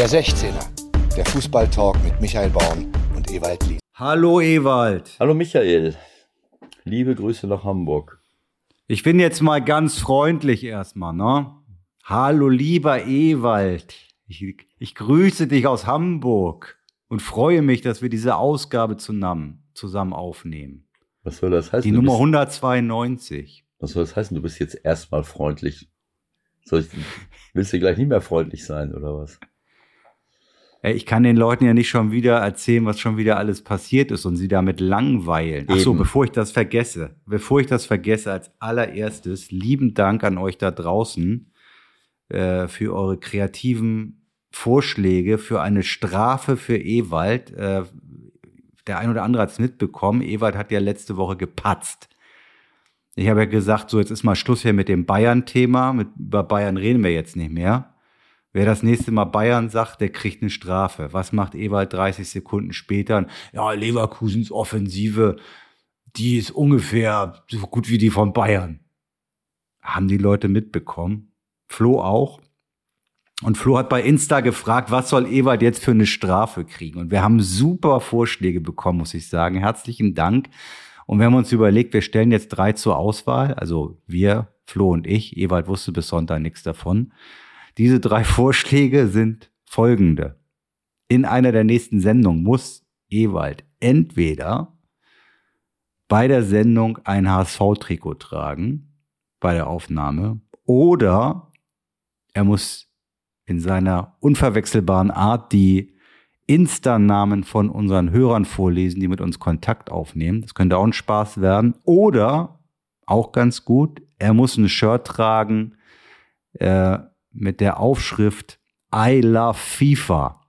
Der 16er, der Fußballtalk mit Michael Baum und Ewald Lies. Hallo Ewald. Hallo Michael. Liebe Grüße nach Hamburg. Ich bin jetzt mal ganz freundlich erstmal, ne? Hallo lieber Ewald. Ich, ich grüße dich aus Hamburg und freue mich, dass wir diese Ausgabe zusammen, zusammen aufnehmen. Was soll das heißen? Die Nummer 192. Was soll das heißen? Du bist jetzt erstmal freundlich. Soll ich, willst du gleich nicht mehr freundlich sein oder was? Ey, ich kann den Leuten ja nicht schon wieder erzählen, was schon wieder alles passiert ist und sie damit langweilen. Ach so, bevor ich das vergesse, bevor ich das vergesse, als allererstes lieben Dank an euch da draußen äh, für eure kreativen Vorschläge für eine Strafe für Ewald. Äh, der ein oder andere hat es mitbekommen. Ewald hat ja letzte Woche gepatzt. Ich habe ja gesagt, so jetzt ist mal Schluss hier mit dem Bayern-Thema. Über Bayern reden wir jetzt nicht mehr. Wer das nächste Mal Bayern sagt, der kriegt eine Strafe. Was macht Ewald 30 Sekunden später? Ja, Leverkusens Offensive, die ist ungefähr so gut wie die von Bayern. Haben die Leute mitbekommen? Flo auch. Und Flo hat bei Insta gefragt, was soll Ewald jetzt für eine Strafe kriegen? Und wir haben super Vorschläge bekommen, muss ich sagen. Herzlichen Dank. Und wir haben uns überlegt, wir stellen jetzt drei zur Auswahl. Also wir, Flo und ich. Ewald wusste bis Sonntag nichts davon. Diese drei Vorschläge sind folgende. In einer der nächsten Sendungen muss Ewald entweder bei der Sendung ein HSV-Trikot tragen, bei der Aufnahme, oder er muss in seiner unverwechselbaren Art die Insta-Namen von unseren Hörern vorlesen, die mit uns Kontakt aufnehmen. Das könnte auch ein Spaß werden. Oder, auch ganz gut, er muss ein Shirt tragen, äh, mit der Aufschrift I love FIFA.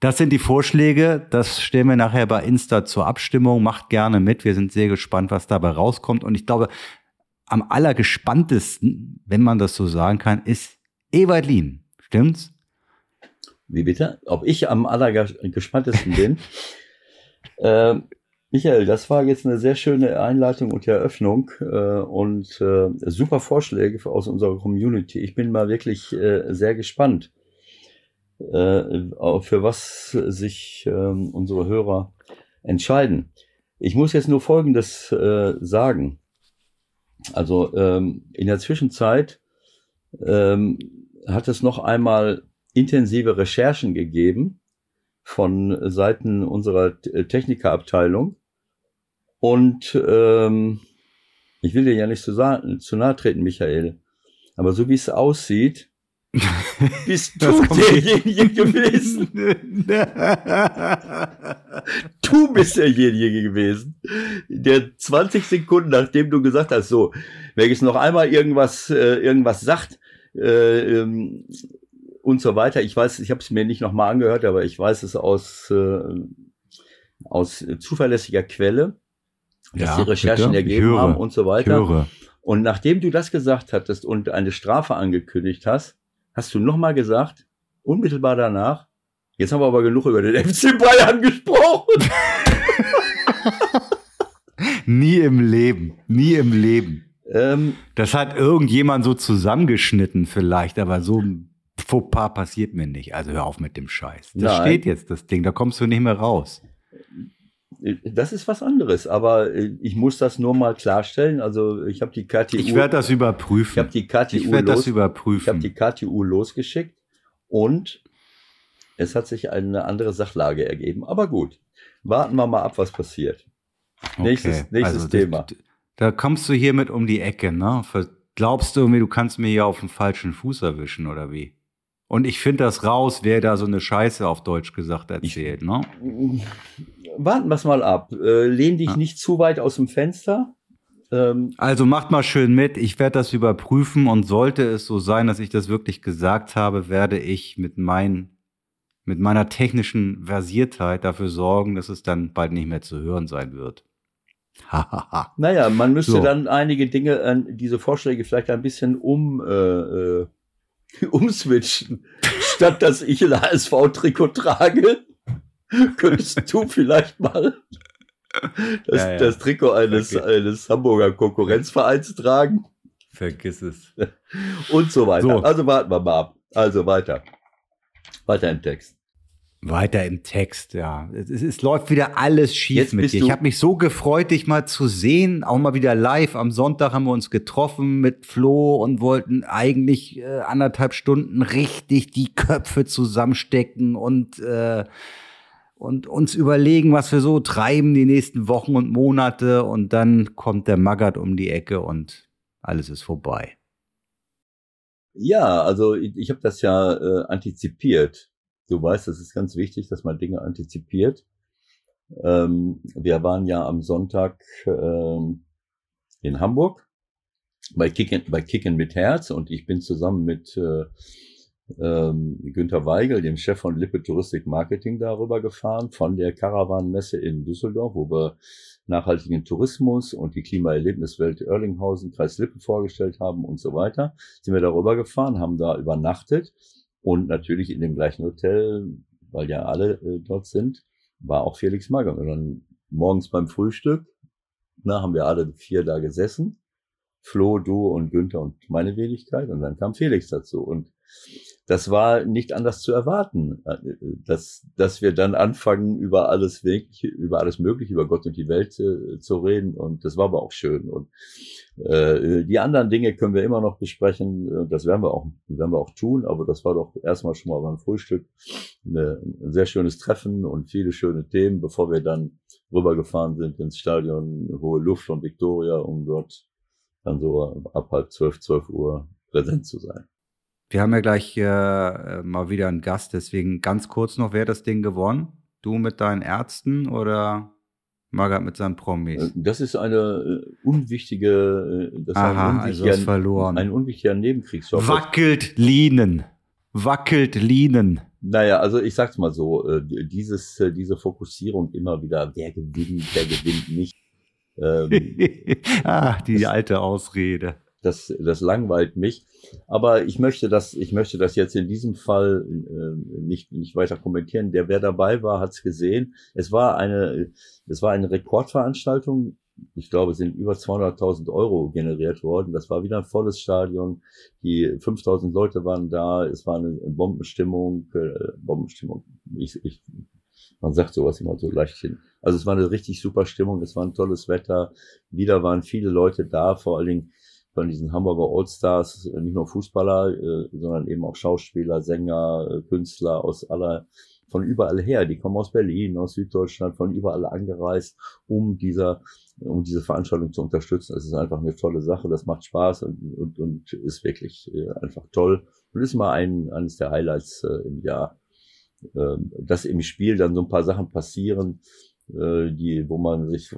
Das sind die Vorschläge. Das stellen wir nachher bei Insta zur Abstimmung. Macht gerne mit. Wir sind sehr gespannt, was dabei rauskommt. Und ich glaube, am allergespanntesten, wenn man das so sagen kann, ist Ewald Lien. Stimmt's? Wie bitte? Ob ich am allergespanntesten bin? äh, Michael, das war jetzt eine sehr schöne Einleitung und Eröffnung äh, und äh, super Vorschläge aus unserer Community. Ich bin mal wirklich äh, sehr gespannt, äh, für was sich äh, unsere Hörer entscheiden. Ich muss jetzt nur Folgendes äh, sagen. Also ähm, in der Zwischenzeit ähm, hat es noch einmal intensive Recherchen gegeben von Seiten unserer Technikerabteilung und ähm, ich will dir ja nicht zu, zu nahe treten, Michael, aber so wie es aussieht, bist du derjenige gewesen. du bist derjenige gewesen, der 20 Sekunden nachdem du gesagt hast, so, wer jetzt noch einmal irgendwas, äh, irgendwas sagt äh, ähm, und so weiter. Ich weiß, ich habe es mir nicht nochmal angehört, aber ich weiß es aus, äh, aus zuverlässiger Quelle dass ja, die Recherchen bitte? ergeben höre, haben und so weiter. Und nachdem du das gesagt hattest und eine Strafe angekündigt hast, hast du nochmal gesagt, unmittelbar danach, jetzt haben wir aber genug über den FC Bayern gesprochen. nie im Leben, nie im Leben. Ähm, das hat irgendjemand so zusammengeschnitten vielleicht, aber so ein Fauxpas passiert mir nicht. Also hör auf mit dem Scheiß. Das nein. steht jetzt, das Ding, da kommst du nicht mehr raus. Das ist was anderes, aber äh, ich muss das nur mal klarstellen. Also ich habe die KTU. Ich werde das überprüfen. Ich habe die KTU. Ich werde das überprüfen. Ich habe die KTU losgeschickt und es hat sich eine andere Sachlage ergeben. Aber gut, warten wir mal ab, was passiert. Okay. Nächstes, nächstes also, Thema. Da, da kommst du hiermit um die Ecke, ne? Glaubst du irgendwie, du kannst mir hier auf den falschen Fuß erwischen oder wie? Und ich finde das raus, wer da so eine Scheiße auf Deutsch gesagt erzählt, ich, ne? warten wir es mal ab. Äh, lehn dich ja. nicht zu weit aus dem Fenster. Ähm, also macht mal schön mit. Ich werde das überprüfen und sollte es so sein, dass ich das wirklich gesagt habe, werde ich mit meinen mit meiner technischen Versiertheit dafür sorgen, dass es dann bald nicht mehr zu hören sein wird. naja, man müsste so. dann einige Dinge, diese Vorschläge vielleicht ein bisschen um äh, äh, umswitchen. Statt dass ich ein HSV-Trikot trage, könntest du vielleicht mal das, ja, ja. das Trikot eines, okay. eines Hamburger Konkurrenzvereins tragen? Vergiss es. Und so weiter. So. Also warten wir mal ab. Also weiter. Weiter im Text. Weiter im Text, ja. Es, es läuft wieder alles schief Jetzt mit dir. Ich habe mich so gefreut, dich mal zu sehen, auch mal wieder live. Am Sonntag haben wir uns getroffen mit Flo und wollten eigentlich äh, anderthalb Stunden richtig die Köpfe zusammenstecken und äh, und uns überlegen, was wir so treiben die nächsten Wochen und Monate. Und dann kommt der Maggard um die Ecke und alles ist vorbei. Ja, also ich, ich habe das ja äh, antizipiert. Du weißt, es ist ganz wichtig, dass man Dinge antizipiert. Ähm, wir waren ja am Sonntag ähm, in Hamburg bei Kicken, bei Kicken mit Herz und ich bin zusammen mit äh, ähm, Günter Weigel, dem Chef von Lippe Touristik Marketing, darüber gefahren, von der Caravan-Messe in Düsseldorf, wo wir nachhaltigen Tourismus und die Klimaerlebniswelt Erlinghausen, Kreis Lippe vorgestellt haben und so weiter. Sind wir darüber gefahren, haben da übernachtet und natürlich in dem gleichen Hotel, weil ja alle äh, dort sind, war auch Felix Mager. Und dann morgens beim Frühstück, na, haben wir alle vier da gesessen. Flo, du und Günther und meine Wenigkeit. Und dann kam Felix dazu. Und das war nicht anders zu erwarten, äh, dass, dass wir dann anfangen, über alles wirklich, über alles Mögliche, über Gott und die Welt äh, zu reden. Und das war aber auch schön. Und äh, die anderen Dinge können wir immer noch besprechen. Das werden wir auch, werden wir auch tun. Aber das war doch erstmal schon mal beim Frühstück eine, ein sehr schönes Treffen und viele schöne Themen, bevor wir dann rübergefahren sind ins Stadion Hohe Luft von Victoria, um dort dann so ab halb zwölf, zwölf Uhr präsent zu sein. Wir haben ja gleich äh, mal wieder einen Gast, deswegen ganz kurz noch, wer hat das Ding gewonnen? Du mit deinen Ärzten oder Margaret mit seinen Promis? Äh, das ist eine äh, unwichtige, äh, das Aha, ist ein also verloren. Ein unwichtiger Nebenkriegsstoff. Wackelt Linen. Wackelt Linen. Naja, also ich sag's mal so, dieses, diese Fokussierung immer wieder, wer gewinnt, wer gewinnt nicht. Ähm, ah, die alte Ausrede das, das langweilt mich. Aber ich möchte das, ich möchte das jetzt in diesem Fall äh, nicht, nicht weiter kommentieren. Der, wer dabei war, hat es gesehen. Es war eine, es war eine Rekordveranstaltung. Ich glaube, es sind über 200.000 Euro generiert worden. Das war wieder ein volles Stadion. Die 5.000 Leute waren da. Es war eine Bombenstimmung, äh, Bombenstimmung. Ich, ich, man sagt sowas immer so leicht hin. Also es war eine richtig super Stimmung. Es war ein tolles Wetter. Wieder waren viele Leute da. Vor allen Dingen von diesen Hamburger Allstars, äh, nicht nur Fußballer, äh, sondern eben auch Schauspieler, Sänger, äh, Künstler aus aller, von überall her. Die kommen aus Berlin, aus Süddeutschland, von überall angereist, um dieser, um diese Veranstaltung zu unterstützen. Es ist einfach eine tolle Sache. Das macht Spaß und, und, und ist wirklich einfach toll. Und ist mal ein, eines der Highlights im Jahr, ähm, dass im Spiel dann so ein paar Sachen passieren, äh, die, wo man sich, äh,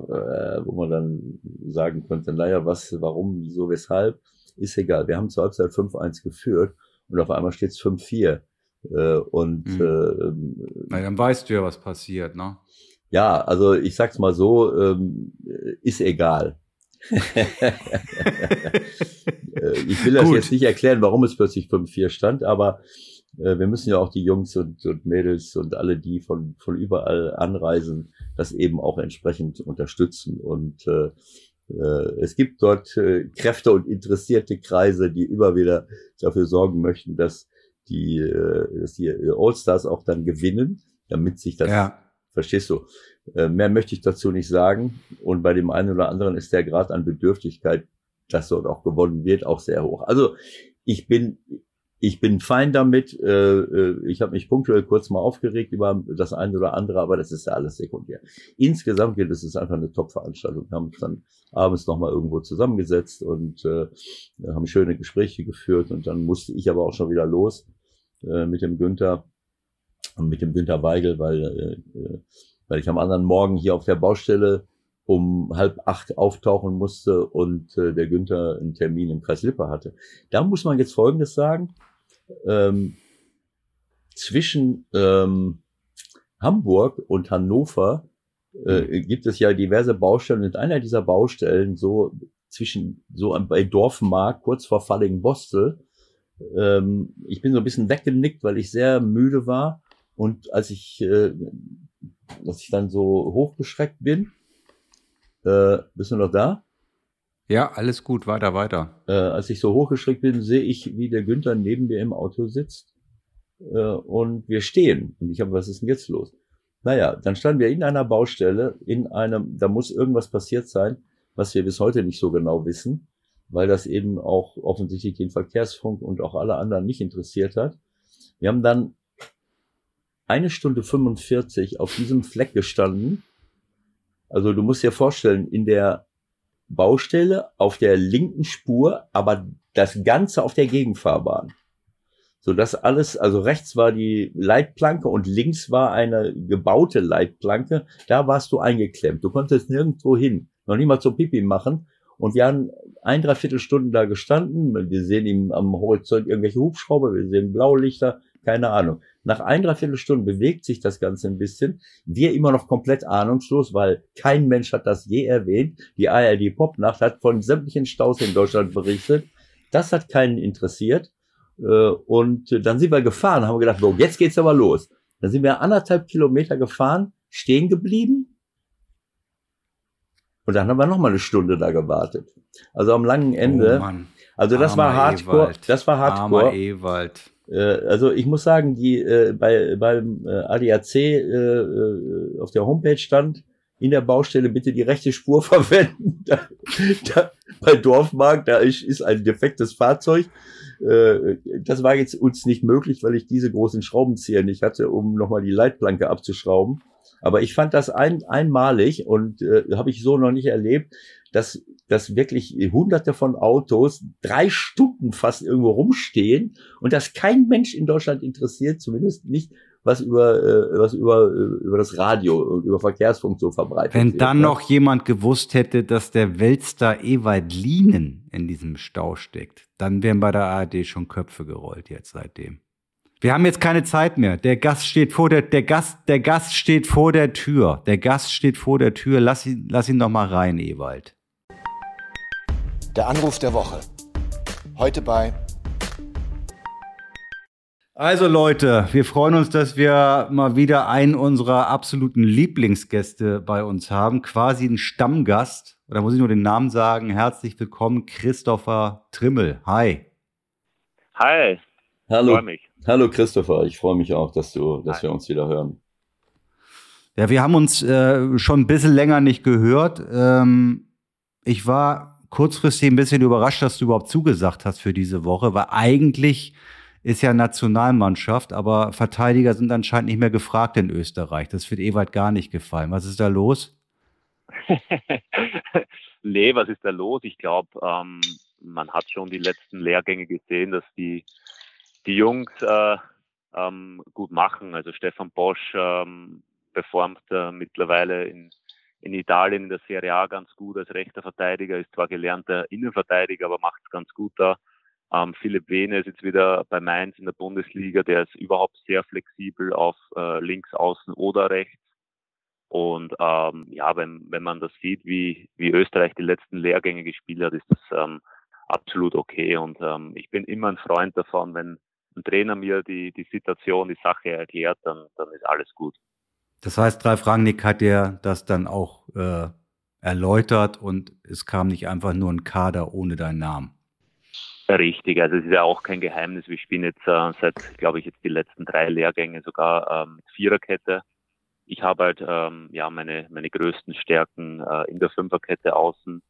wo man dann sagen könnte, naja, was, warum, wieso, weshalb, ist egal. Wir haben zur Halbzeit 5-1 geführt und auf einmal steht es 5-4. Äh, und mhm. äh, Na, dann weißt du ja, was passiert, ne? Ja, also ich sag's mal so, ähm, ist egal. Äh, ich will das jetzt nicht erklären, warum es plötzlich 5-4 stand, aber wir müssen ja auch die Jungs und, und Mädels und alle, die von, von überall anreisen, das eben auch entsprechend unterstützen. Und äh, äh, es gibt dort äh, Kräfte und interessierte Kreise, die immer wieder dafür sorgen möchten, dass die, äh, dass die Allstars auch dann gewinnen, damit sich das, ja. verstehst du? Äh, mehr möchte ich dazu nicht sagen. Und bei dem einen oder anderen ist der Grad an Bedürftigkeit, dass dort auch gewonnen wird, auch sehr hoch. Also ich bin ich bin fein damit. Äh, äh, ich habe mich punktuell kurz mal aufgeregt über das eine oder andere, aber das ist ja alles sekundär. Insgesamt gilt es, ist einfach eine Top-Veranstaltung. Wir haben uns dann abends nochmal irgendwo zusammengesetzt und äh, haben schöne Gespräche geführt und dann musste ich aber auch schon wieder los äh, mit dem Günther und mit dem Günther Weigel, weil, äh, weil ich am anderen Morgen hier auf der Baustelle um halb acht auftauchen musste und äh, der Günther einen Termin im Kreis Lippe hatte. Da muss man jetzt Folgendes sagen ähm, zwischen ähm, Hamburg und Hannover äh, mhm. gibt es ja diverse Baustellen und einer dieser Baustellen so zwischen so bei Dorfmark kurz vor Fallingbostel ähm, ich bin so ein bisschen weggenickt, weil ich sehr müde war und als ich äh, als ich dann so hochgeschreckt bin äh, bist du noch da? Ja, alles gut, weiter, weiter. Äh, als ich so hochgeschreckt bin, sehe ich, wie der Günther neben mir im Auto sitzt. äh, und wir stehen. Und ich habe, was ist denn jetzt los? Naja, dann standen wir in einer Baustelle, in einem, da muss irgendwas passiert sein, was wir bis heute nicht so genau wissen, weil das eben auch offensichtlich den Verkehrsfunk und auch alle anderen nicht interessiert hat. Wir haben dann eine Stunde 45 auf diesem Fleck gestanden. Also du musst dir vorstellen, in der Baustelle auf der linken Spur, aber das Ganze auf der Gegenfahrbahn. So dass alles, also rechts war die Leitplanke und links war eine gebaute Leitplanke. Da warst du eingeklemmt. Du konntest nirgendwo hin. Noch nicht mal zum Pipi machen. Und wir haben ein, dreiviertel Stunden da gestanden. Wir sehen ihm am Horizont irgendwelche Hubschrauber, wir sehen Blaulichter, keine Ahnung. Nach ein, dreiviertel Stunden bewegt sich das Ganze ein bisschen. Wir immer noch komplett ahnungslos, weil kein Mensch hat das je erwähnt. Die ARD Popnacht hat von sämtlichen Staus in Deutschland berichtet. Das hat keinen interessiert. Äh, und dann sind wir gefahren, haben gedacht, so, jetzt geht's aber los. Dann sind wir anderthalb Kilometer gefahren, stehen geblieben. Und dann haben wir noch mal eine Stunde da gewartet. Also am langen Ende. Oh also das Armer war Hardcore. Ewald. Das war Hardcore. Armer Ewald. Äh, also ich muss sagen, die äh, bei beim äh, ADAC äh, äh, auf der Homepage stand in der Baustelle bitte die rechte Spur verwenden. da, da, bei Dorfmarkt, da ist, ist ein defektes Fahrzeug. Äh, das war jetzt uns nicht möglich, weil ich diese großen Schraubenzieher nicht hatte, um nochmal die Leitplanke abzuschrauben. Aber ich fand das ein, einmalig und äh, habe ich so noch nicht erlebt, dass, dass wirklich hunderte von Autos drei Stunden fast irgendwo rumstehen und dass kein Mensch in Deutschland interessiert, zumindest nicht was über äh, was über äh, über das Radio und über Verkehrsfunk so verbreitet Wenn wird, dann ne? noch jemand gewusst hätte, dass der Weltstar Ewald Lienen in diesem Stau steckt, dann wären bei der ARD schon Köpfe gerollt jetzt seitdem. Wir haben jetzt keine Zeit mehr. Der Gast steht vor der, der Gast, der Gast steht vor der Tür. Der Gast steht vor der Tür. Lass ihn, lass ihn doch mal rein, Ewald. Der Anruf der Woche. Heute bei. Also Leute, wir freuen uns, dass wir mal wieder einen unserer absoluten Lieblingsgäste bei uns haben. Quasi ein Stammgast. Oder muss ich nur den Namen sagen? Herzlich willkommen, Christopher Trimmel. Hi. Hi. Hallo. Hallo Christopher, ich freue mich auch, dass du, dass Hi. wir uns wieder hören. Ja, wir haben uns äh, schon ein bisschen länger nicht gehört. Ähm, ich war kurzfristig ein bisschen überrascht, dass du überhaupt zugesagt hast für diese Woche, weil eigentlich ist ja Nationalmannschaft, aber Verteidiger sind anscheinend nicht mehr gefragt in Österreich. Das wird Ewald gar nicht gefallen. Was ist da los? nee, was ist da los? Ich glaube, ähm, man hat schon die letzten Lehrgänge gesehen, dass die die Jungs äh, ähm, gut machen. Also Stefan Bosch ähm, performt äh, mittlerweile in, in Italien in der Serie A ganz gut als rechter Verteidiger, ist zwar gelernter Innenverteidiger, aber macht es ganz gut da. Ähm, Philipp Wehne ist jetzt wieder bei Mainz in der Bundesliga, der ist überhaupt sehr flexibel auf äh, links, außen oder rechts. Und ähm, ja, wenn, wenn man das sieht, wie, wie Österreich die letzten Lehrgänge gespielt hat, ist das ähm, absolut okay. Und ähm, ich bin immer ein Freund davon, wenn, ein Trainer mir die, die Situation, die Sache erklärt, dann, dann ist alles gut. Das heißt, Ralf Rangnick hat dir das dann auch äh, erläutert und es kam nicht einfach nur ein Kader ohne deinen Namen. Richtig, also es ist ja auch kein Geheimnis. Wir spielen jetzt äh, seit, glaube ich, jetzt die letzten drei Lehrgänge sogar ähm, mit Viererkette. Ich habe halt ähm, ja meine meine größten Stärken äh, in der Fünferkette außen.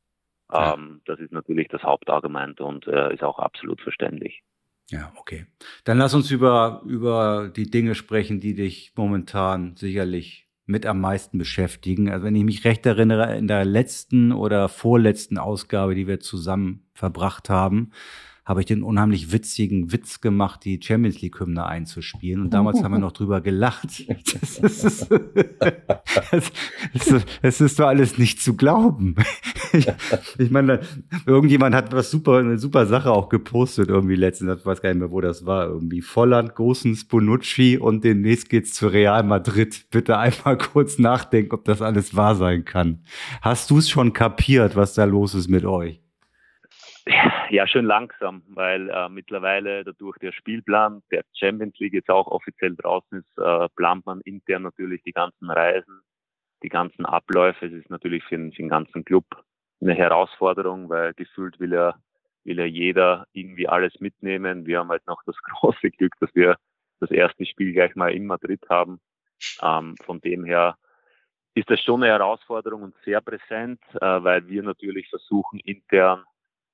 Ähm, ja. Das ist natürlich das Hauptargument und äh, ist auch absolut verständlich. Ja, okay. Dann lass uns über, über die Dinge sprechen, die dich momentan sicherlich mit am meisten beschäftigen. Also wenn ich mich recht erinnere, in der letzten oder vorletzten Ausgabe, die wir zusammen verbracht haben, habe ich den unheimlich witzigen Witz gemacht, die Champions League Hymne einzuspielen. Und damals haben wir noch drüber gelacht. Das ist, das, ist, das ist doch alles nicht zu glauben. Ich, ich meine, irgendjemand hat was super, eine super Sache auch gepostet irgendwie letztens. Ich weiß gar nicht mehr, wo das war. Irgendwie Volland, Gosens, Bonucci und demnächst geht's zu Real Madrid. Bitte einmal kurz nachdenken, ob das alles wahr sein kann. Hast du es schon kapiert, was da los ist mit euch? Ja, schön langsam, weil äh, mittlerweile dadurch der Spielplan der Champions League jetzt auch offiziell draußen ist, äh, plant man intern natürlich die ganzen Reisen, die ganzen Abläufe. Es ist natürlich für den, für den ganzen Club eine Herausforderung, weil gefühlt will ja, will ja jeder irgendwie alles mitnehmen. Wir haben halt noch das große Glück, dass wir das erste Spiel gleich mal in Madrid haben. Ähm, von dem her ist das schon eine Herausforderung und sehr präsent, äh, weil wir natürlich versuchen, intern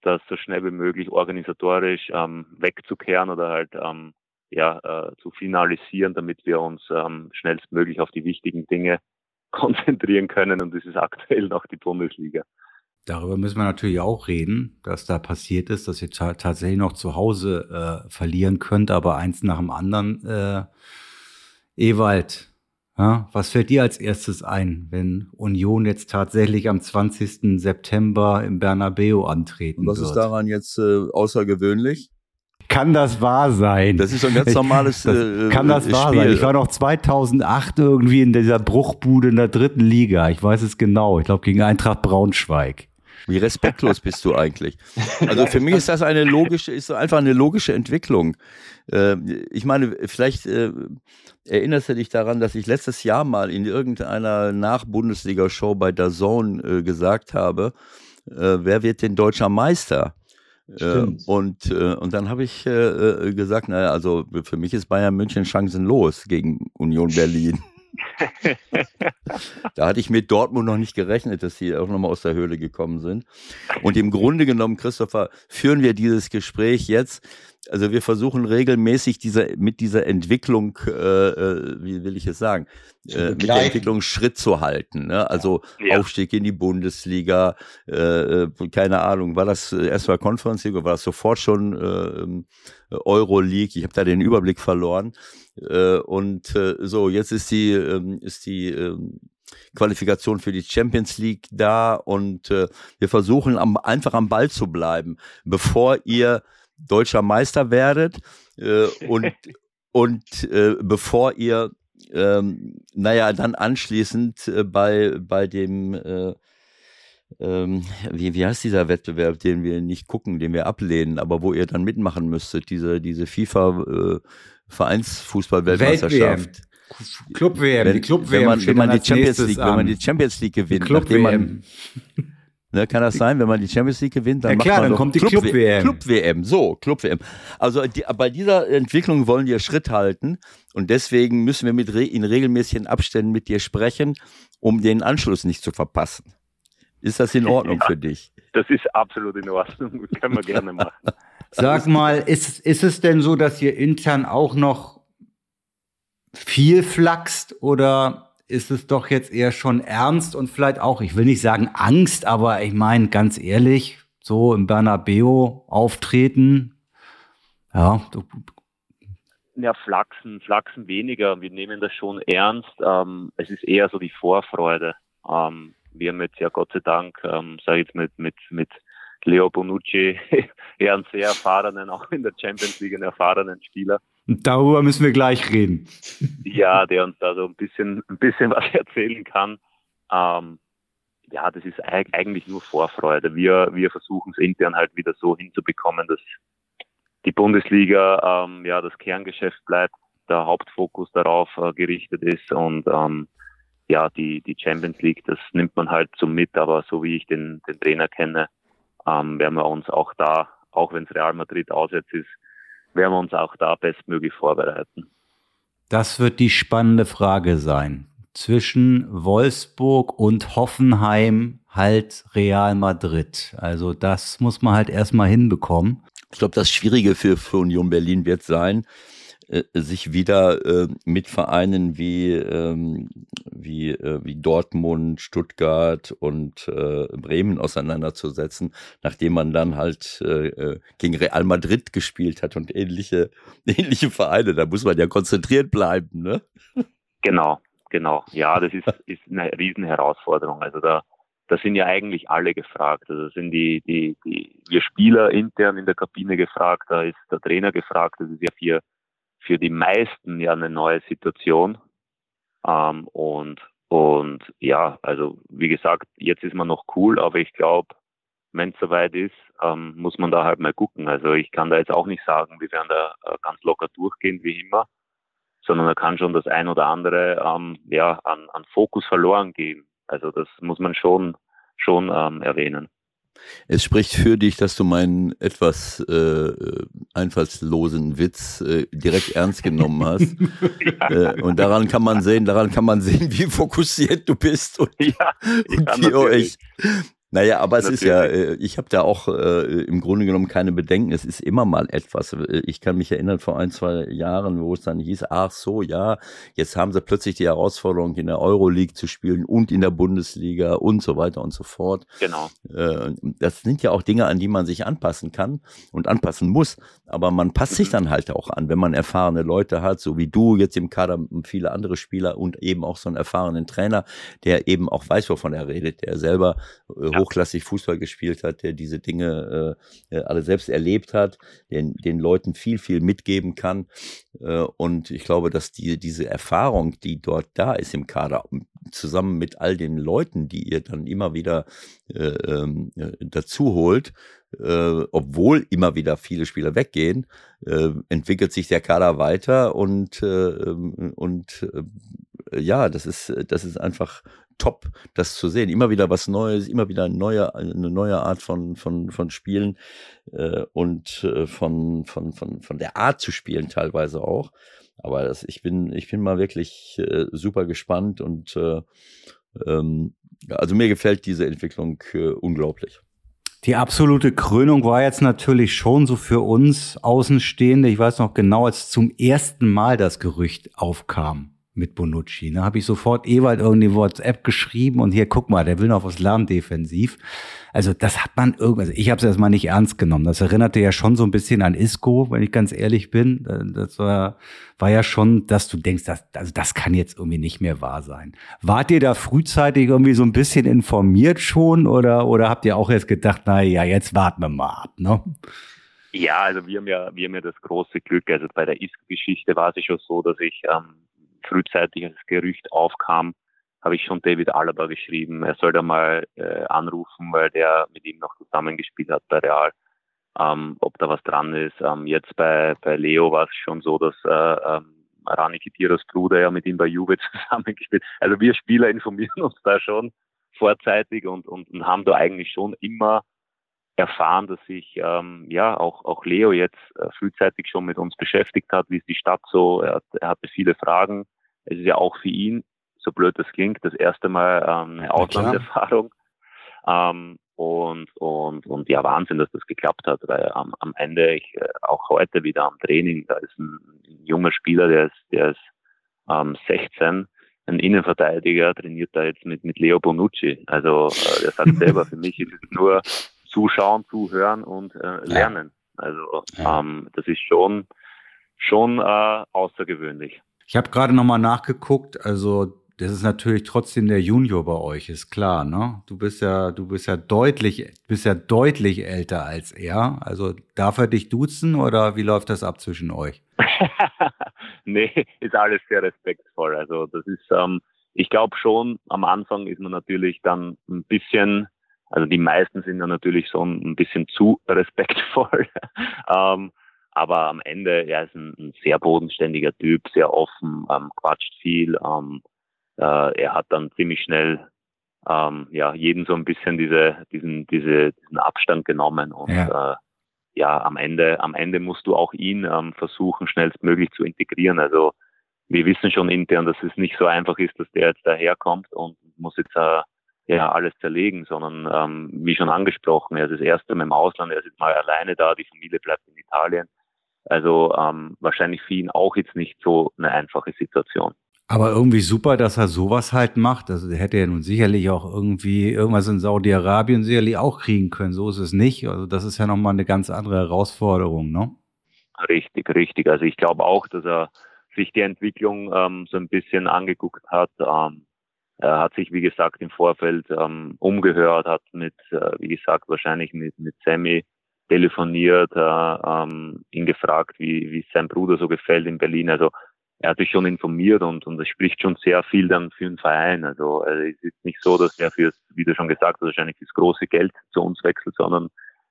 das so schnell wie möglich organisatorisch ähm, wegzukehren oder halt ähm, ja, äh, zu finalisieren, damit wir uns ähm, schnellstmöglich auf die wichtigen Dinge konzentrieren können. Und das ist aktuell noch die Bundesliga. Darüber müssen wir natürlich auch reden, dass da passiert ist, dass ihr tatsächlich noch zu Hause äh, verlieren könnt, aber eins nach dem anderen. Äh, Ewald, ja, was fällt dir als erstes ein, wenn Union jetzt tatsächlich am 20. September im Bernabeu antreten Und was wird? ist daran jetzt äh, außergewöhnlich? Kann das wahr sein? Das ist ein ganz normales das, äh, Kann das wahr Spiel. sein? Ich war noch 2008 irgendwie in dieser Bruchbude in der dritten Liga. Ich weiß es genau. Ich glaube gegen Eintracht Braunschweig. Wie respektlos bist du eigentlich? Also für mich ist das eine logische, ist einfach eine logische Entwicklung. Äh, ich meine, vielleicht äh, erinnerst du dich daran, dass ich letztes Jahr mal in irgendeiner Nach-Bundesliga-Show bei DAZN äh, gesagt habe, äh, wer wird denn deutscher Meister? Äh, und, und dann habe ich gesagt, naja, also für mich ist Bayern München chancenlos gegen Union Berlin. da hatte ich mit Dortmund noch nicht gerechnet, dass sie auch nochmal aus der Höhle gekommen sind. Und im Grunde genommen, Christopher, führen wir dieses Gespräch jetzt. Also wir versuchen regelmäßig dieser, mit dieser Entwicklung, äh, äh wie will ich es sagen, äh, mit der Entwicklung Schritt zu halten. Ne? Also ja. Aufstieg in die Bundesliga, äh, äh keine Ahnung, war das erstmal Conference League oder war das sofort schon äh, Euro League? Ich habe da den Überblick verloren. Äh, und äh, so, jetzt ist die, äh, ist die äh, Qualifikation für die Champions League da und äh, wir versuchen am, einfach am Ball zu bleiben, bevor ihr deutscher Meister werdet äh, und, und äh, bevor ihr, ähm, naja, dann anschließend äh, bei, bei dem, äh, ähm, wie, wie heißt dieser Wettbewerb, den wir nicht gucken, den wir ablehnen, aber wo ihr dann mitmachen müsstet, diese, diese FIFA äh, Vereinsfußball-Weltmeisterschaft. Club WM, die Club WM. Wenn man, wenn man die Champions League, wenn man die Champions League gewinnt, nachdem man, Ne, kann das sein, wenn man die Champions League gewinnt, dann ja, klar, macht man dann kommt die Club, Club WM. Club WM, so, Club WM. Also die, bei dieser Entwicklung wollen wir Schritt halten und deswegen müssen wir mit in regelmäßigen Abständen mit dir sprechen, um den Anschluss nicht zu verpassen. Ist das in Ordnung ja, für dich? Das ist absolut in Ordnung, können wir gerne machen. Sag mal, ist, ist es denn so, dass ihr intern auch noch viel flaxt oder ist es doch jetzt eher schon ernst und vielleicht auch, ich will nicht sagen Angst, aber ich meine ganz ehrlich, so im Bernabeo auftreten, ja. Ja, Flachsen, Flachsen weniger. Wir nehmen das schon ernst. Ähm, es ist eher so die Vorfreude. Ähm, wir haben jetzt ja Gott sei Dank, ähm, sage ich jetzt mit, mit, mit Leo Bonucci, eher einen sehr erfahrenen, auch in der Champions League einen erfahrenen Spieler, Darüber müssen wir gleich reden. Ja, der uns da so ein bisschen, ein bisschen was erzählen kann. Ähm, ja, das ist eigentlich nur Vorfreude. Wir, wir versuchen es intern halt wieder so hinzubekommen, dass die Bundesliga ähm, ja das Kerngeschäft bleibt, der Hauptfokus darauf äh, gerichtet ist und ähm, ja, die, die Champions League, das nimmt man halt so mit, aber so wie ich den, den Trainer kenne, ähm, werden wir uns auch da, auch wenn es Real Madrid auswärts ist, werden wir uns auch da bestmöglich vorbereiten. Das wird die spannende Frage sein. Zwischen Wolfsburg und Hoffenheim halt Real Madrid. Also das muss man halt erstmal hinbekommen. Ich glaube, das Schwierige für, für Union Berlin wird sein, äh, sich wieder äh, mit Vereinen wie, ähm, wie, äh, wie Dortmund, Stuttgart und äh, Bremen auseinanderzusetzen, nachdem man dann halt äh, gegen Real Madrid gespielt hat und ähnliche, ähnliche Vereine. Da muss man ja konzentriert bleiben, ne? Genau, genau. Ja, das ist, ist eine Riesenherausforderung. Also da, da sind ja eigentlich alle gefragt. Also sind die, die, die, wir Spieler intern in der Kabine gefragt, da ist der Trainer gefragt, das ist ja vier für die meisten ja eine neue Situation. Ähm, und, und ja, also wie gesagt, jetzt ist man noch cool, aber ich glaube, wenn es soweit ist, ähm, muss man da halt mal gucken. Also ich kann da jetzt auch nicht sagen, wir werden da äh, ganz locker durchgehen wie immer, sondern da kann schon das ein oder andere ähm, ja, an, an Fokus verloren gehen. Also das muss man schon, schon ähm, erwähnen. Es spricht für dich, dass du meinen etwas äh, einfallslosen Witz äh, direkt ernst genommen hast. ja. äh, und daran kann man sehen, daran kann man sehen, wie fokussiert du bist und, ja, und wie euch naja, aber es Natürlich. ist ja, äh, ich habe da auch äh, im Grunde genommen keine Bedenken. Es ist immer mal etwas. Äh, ich kann mich erinnern vor ein, zwei Jahren, wo es dann hieß, ach so, ja, jetzt haben sie plötzlich die Herausforderung, in der Euroleague zu spielen und in der Bundesliga und so weiter und so fort. Genau. Äh, das sind ja auch Dinge, an die man sich anpassen kann und anpassen muss. Aber man passt mhm. sich dann halt auch an, wenn man erfahrene Leute hat, so wie du jetzt im Kader und viele andere Spieler und eben auch so einen erfahrenen Trainer, der eben auch weiß, wovon er redet, der selber äh, ja hochklassig Fußball gespielt hat, der diese Dinge äh, äh, alle selbst erlebt hat, den, den Leuten viel, viel mitgeben kann. Äh, und ich glaube, dass die, diese Erfahrung, die dort da ist im Kader, zusammen mit all den Leuten, die ihr dann immer wieder äh, ähm, äh, dazu holt, äh, obwohl immer wieder viele Spieler weggehen, äh, entwickelt sich der Kader weiter und, äh, ähm, und äh, ja, das ist, das ist einfach top, das zu sehen. Immer wieder was Neues, immer wieder eine neue, eine neue Art von, von, von Spielen äh, und äh, von, von, von, von der Art zu spielen teilweise auch. Aber das, ich bin, ich bin mal wirklich äh, super gespannt und äh, ähm, also mir gefällt diese Entwicklung äh, unglaublich. Die absolute Krönung war jetzt natürlich schon so für uns Außenstehende. Ich weiß noch genau, als zum ersten Mal das Gerücht aufkam mit Bonucci. Da ne? habe ich sofort Ewald irgendwie WhatsApp geschrieben und hier, guck mal, der will noch was lernen defensiv. Also das hat man irgendwie, also ich habe es erstmal nicht ernst genommen. Das erinnerte ja schon so ein bisschen an Isco, wenn ich ganz ehrlich bin. Das war, war ja schon, dass du denkst, das, also das kann jetzt irgendwie nicht mehr wahr sein. Wart ihr da frühzeitig irgendwie so ein bisschen informiert schon oder, oder habt ihr auch jetzt gedacht, na ja, jetzt warten wir mal ab, ne? Ja, also wir haben ja, wir haben ja das große Glück. Also bei der Isco-Geschichte war es ja schon so, dass ich ähm, frühzeitig als Gerücht aufkam, habe ich schon David Alaba geschrieben, er soll da mal äh, anrufen, weil der mit ihm noch zusammengespielt hat bei Real, ähm, ob da was dran ist. Ähm, jetzt bei, bei Leo war es schon so, dass äh, ähm, Rani Kitiros Bruder ja mit ihm bei Juve zusammengespielt. Also wir Spieler informieren uns da schon vorzeitig und, und, und haben da eigentlich schon immer erfahren, dass sich ähm, ja auch auch Leo jetzt äh, frühzeitig schon mit uns beschäftigt hat, wie ist die Stadt so. Er, hat, er hatte viele Fragen. Es ist ja auch für ihn, so blöd das klingt, das erste Mal ähm, eine Auslandserfahrung. Ähm, und, und, und ja, Wahnsinn, dass das geklappt hat, weil am, am Ende, ich, äh, auch heute wieder am Training, da ist ein, ein junger Spieler, der ist, der ist ähm, 16, ein Innenverteidiger, trainiert da jetzt mit, mit Leo Bonucci. Also äh, der sagt selber, für mich ist es nur zuschauen, zuhören und äh, lernen. Also ähm, das ist schon, schon äh, außergewöhnlich. Ich habe gerade nochmal nachgeguckt, also das ist natürlich trotzdem der Junior bei euch, ist klar, ne? Du bist ja, du bist ja deutlich, bist ja deutlich älter als er. Also darf er dich duzen oder wie läuft das ab zwischen euch? nee, ist alles sehr respektvoll. Also das ist, ähm, ich glaube schon, am Anfang ist man natürlich dann ein bisschen also die meisten sind ja natürlich so ein bisschen zu respektvoll. ähm, aber am Ende, er ist ein, ein, sehr bodenständiger Typ, sehr offen, ähm, quatscht viel. Ähm, äh, er hat dann ziemlich schnell ähm, ja jeden so ein bisschen diese, diesen, diese, diesen Abstand genommen und ja. Äh, ja, am Ende, am Ende musst du auch ihn ähm, versuchen, schnellstmöglich zu integrieren. Also wir wissen schon intern, dass es nicht so einfach ist, dass der jetzt daherkommt und muss jetzt äh, ja alles zerlegen, sondern ähm, wie schon angesprochen, er ist das erste Mal im Ausland, er ist jetzt mal alleine da, die Familie bleibt in Italien. Also ähm, wahrscheinlich für ihn auch jetzt nicht so eine einfache Situation. Aber irgendwie super, dass er sowas halt macht. Also der hätte ja nun sicherlich auch irgendwie irgendwas in Saudi-Arabien sicherlich auch kriegen können. So ist es nicht. Also das ist ja nochmal eine ganz andere Herausforderung, ne? Richtig, richtig. Also ich glaube auch, dass er sich die Entwicklung ähm, so ein bisschen angeguckt hat. Ähm, er hat sich, wie gesagt, im Vorfeld ähm, umgehört, hat mit, äh, wie gesagt, wahrscheinlich mit, mit Sammy telefoniert, äh, ähm, ihn gefragt, wie, wie sein Bruder so gefällt in Berlin. Also er hat sich schon informiert und, und es spricht schon sehr viel dann für den Verein. Also äh, es ist nicht so, dass er für, wie du schon gesagt hast, wahrscheinlich das große Geld zu uns wechselt, sondern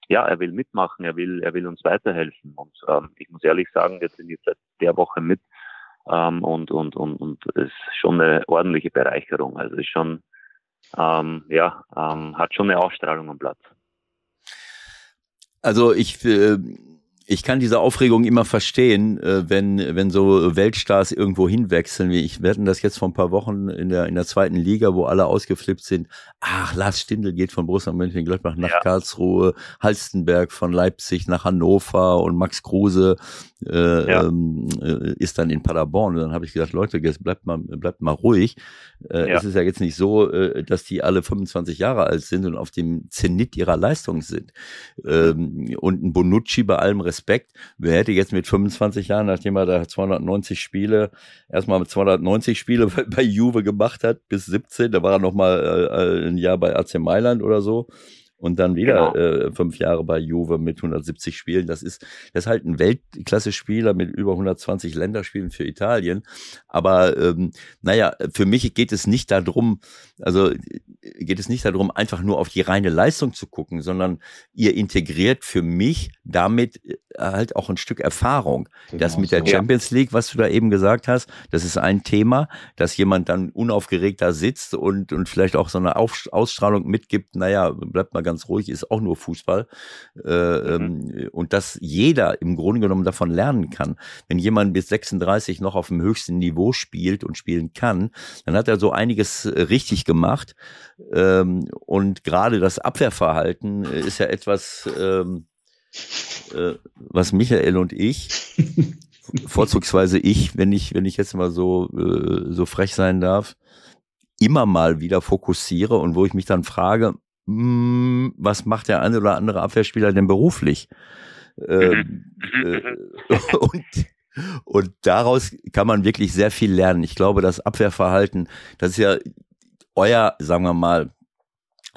ja, er will mitmachen, er will, er will uns weiterhelfen. Und ähm, ich muss ehrlich sagen, wir sind jetzt seit der Woche mit ähm, und, und, und, und ist schon eine ordentliche Bereicherung. Also ist schon, ähm, ja, ähm, hat schon eine Ausstrahlung am Platz. Also ich äh, ich kann diese Aufregung immer verstehen, äh, wenn, wenn so Weltstars irgendwo hinwechseln. Ich werden das jetzt vor ein paar Wochen in der, in der zweiten Liga, wo alle ausgeflippt sind. Ach, Lars Stindl geht von Borussia Mönchengladbach nach ja. Karlsruhe, Halstenberg von Leipzig nach Hannover und Max Kruse äh, ja. ähm, äh, ist dann in Paderborn. Und dann habe ich gesagt, Leute, jetzt bleibt mal, bleibt mal ruhig. Äh, ja. Es ist ja jetzt nicht so, äh, dass die alle 25 Jahre alt sind und auf dem Zenit ihrer Leistung sind. Ähm, und ein Bonucci bei allem Respekt, wer hätte jetzt mit 25 Jahren, nachdem er da 290 Spiele, erstmal mit 290 Spiele bei, Juve gemacht hat, bis 17, da war er nochmal äh, ein Jahr bei AC Mailand oder so und dann wieder genau. äh, fünf Jahre bei Juve mit 170 Spielen. Das ist, das ist halt ein Weltklasse-Spieler mit über 120 Länderspielen für Italien. Aber ähm, naja, für mich geht es nicht darum, also geht es nicht darum, einfach nur auf die reine Leistung zu gucken, sondern ihr integriert für mich damit äh, halt auch ein Stück Erfahrung. Genau das mit der Champions League, was du da eben gesagt hast, das ist ein Thema, dass jemand dann unaufgeregt da sitzt und, und vielleicht auch so eine Ausstrahlung mitgibt, naja, bleibt mal ganz ruhig, ist auch nur Fußball. Äh, mhm. Ähm, und dass jeder im Grunde genommen davon lernen kann. Wenn jemand bis 36 noch auf dem höchsten Niveau spielt und spielen kann, dann hat er so einiges richtig gemacht. Ähm, und gerade das Abwehrverhalten ist ja etwas, ähm, äh, was Michael und ich, vorzugsweise ich, wenn ich, wenn ich jetzt mal so, äh, so frech sein darf, immer mal wieder fokussiere und wo ich mich dann frage, mh, hm, was macht der eine oder andere Abwehrspieler denn beruflich? Ähm, äh, und, und daraus kann man wirklich sehr viel lernen. Ich glaube, das Abwehrverhalten, das ist ja euer, sagen wir mal,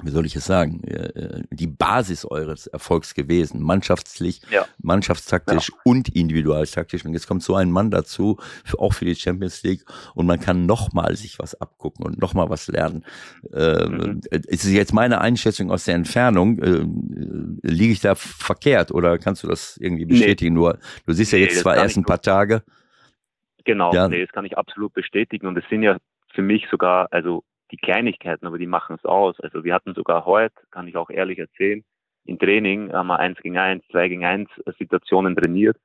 wie soll ich es sagen, äh, äh, die Basis eures Erfolgs gewesen, mannschaftlich, ja. mannschaftstaktisch ja. und individualtaktisch. Und jetzt kommt so ein Mann dazu, auch für die Champions League, und man kann nochmal sich was abgucken und nochmal was lernen. Äh, mhm. Es ist jetzt meine Einschätzung aus der Entfernung. Äh, liege ich da verkehrt oder kannst du das irgendwie bestätigen? Nee. Nur, du siehst ja jetzt nee, zwar erst ein paar Tage. Genau, ja. nee, das kann ich absolut bestätigen. Und es sind ja für mich sogar, also die Kleinigkeiten, aber die machen es aus. Also wir hatten sogar heute, kann ich auch ehrlich erzählen, im Training haben wir eins gegen eins, zwei gegen eins Situationen trainiert.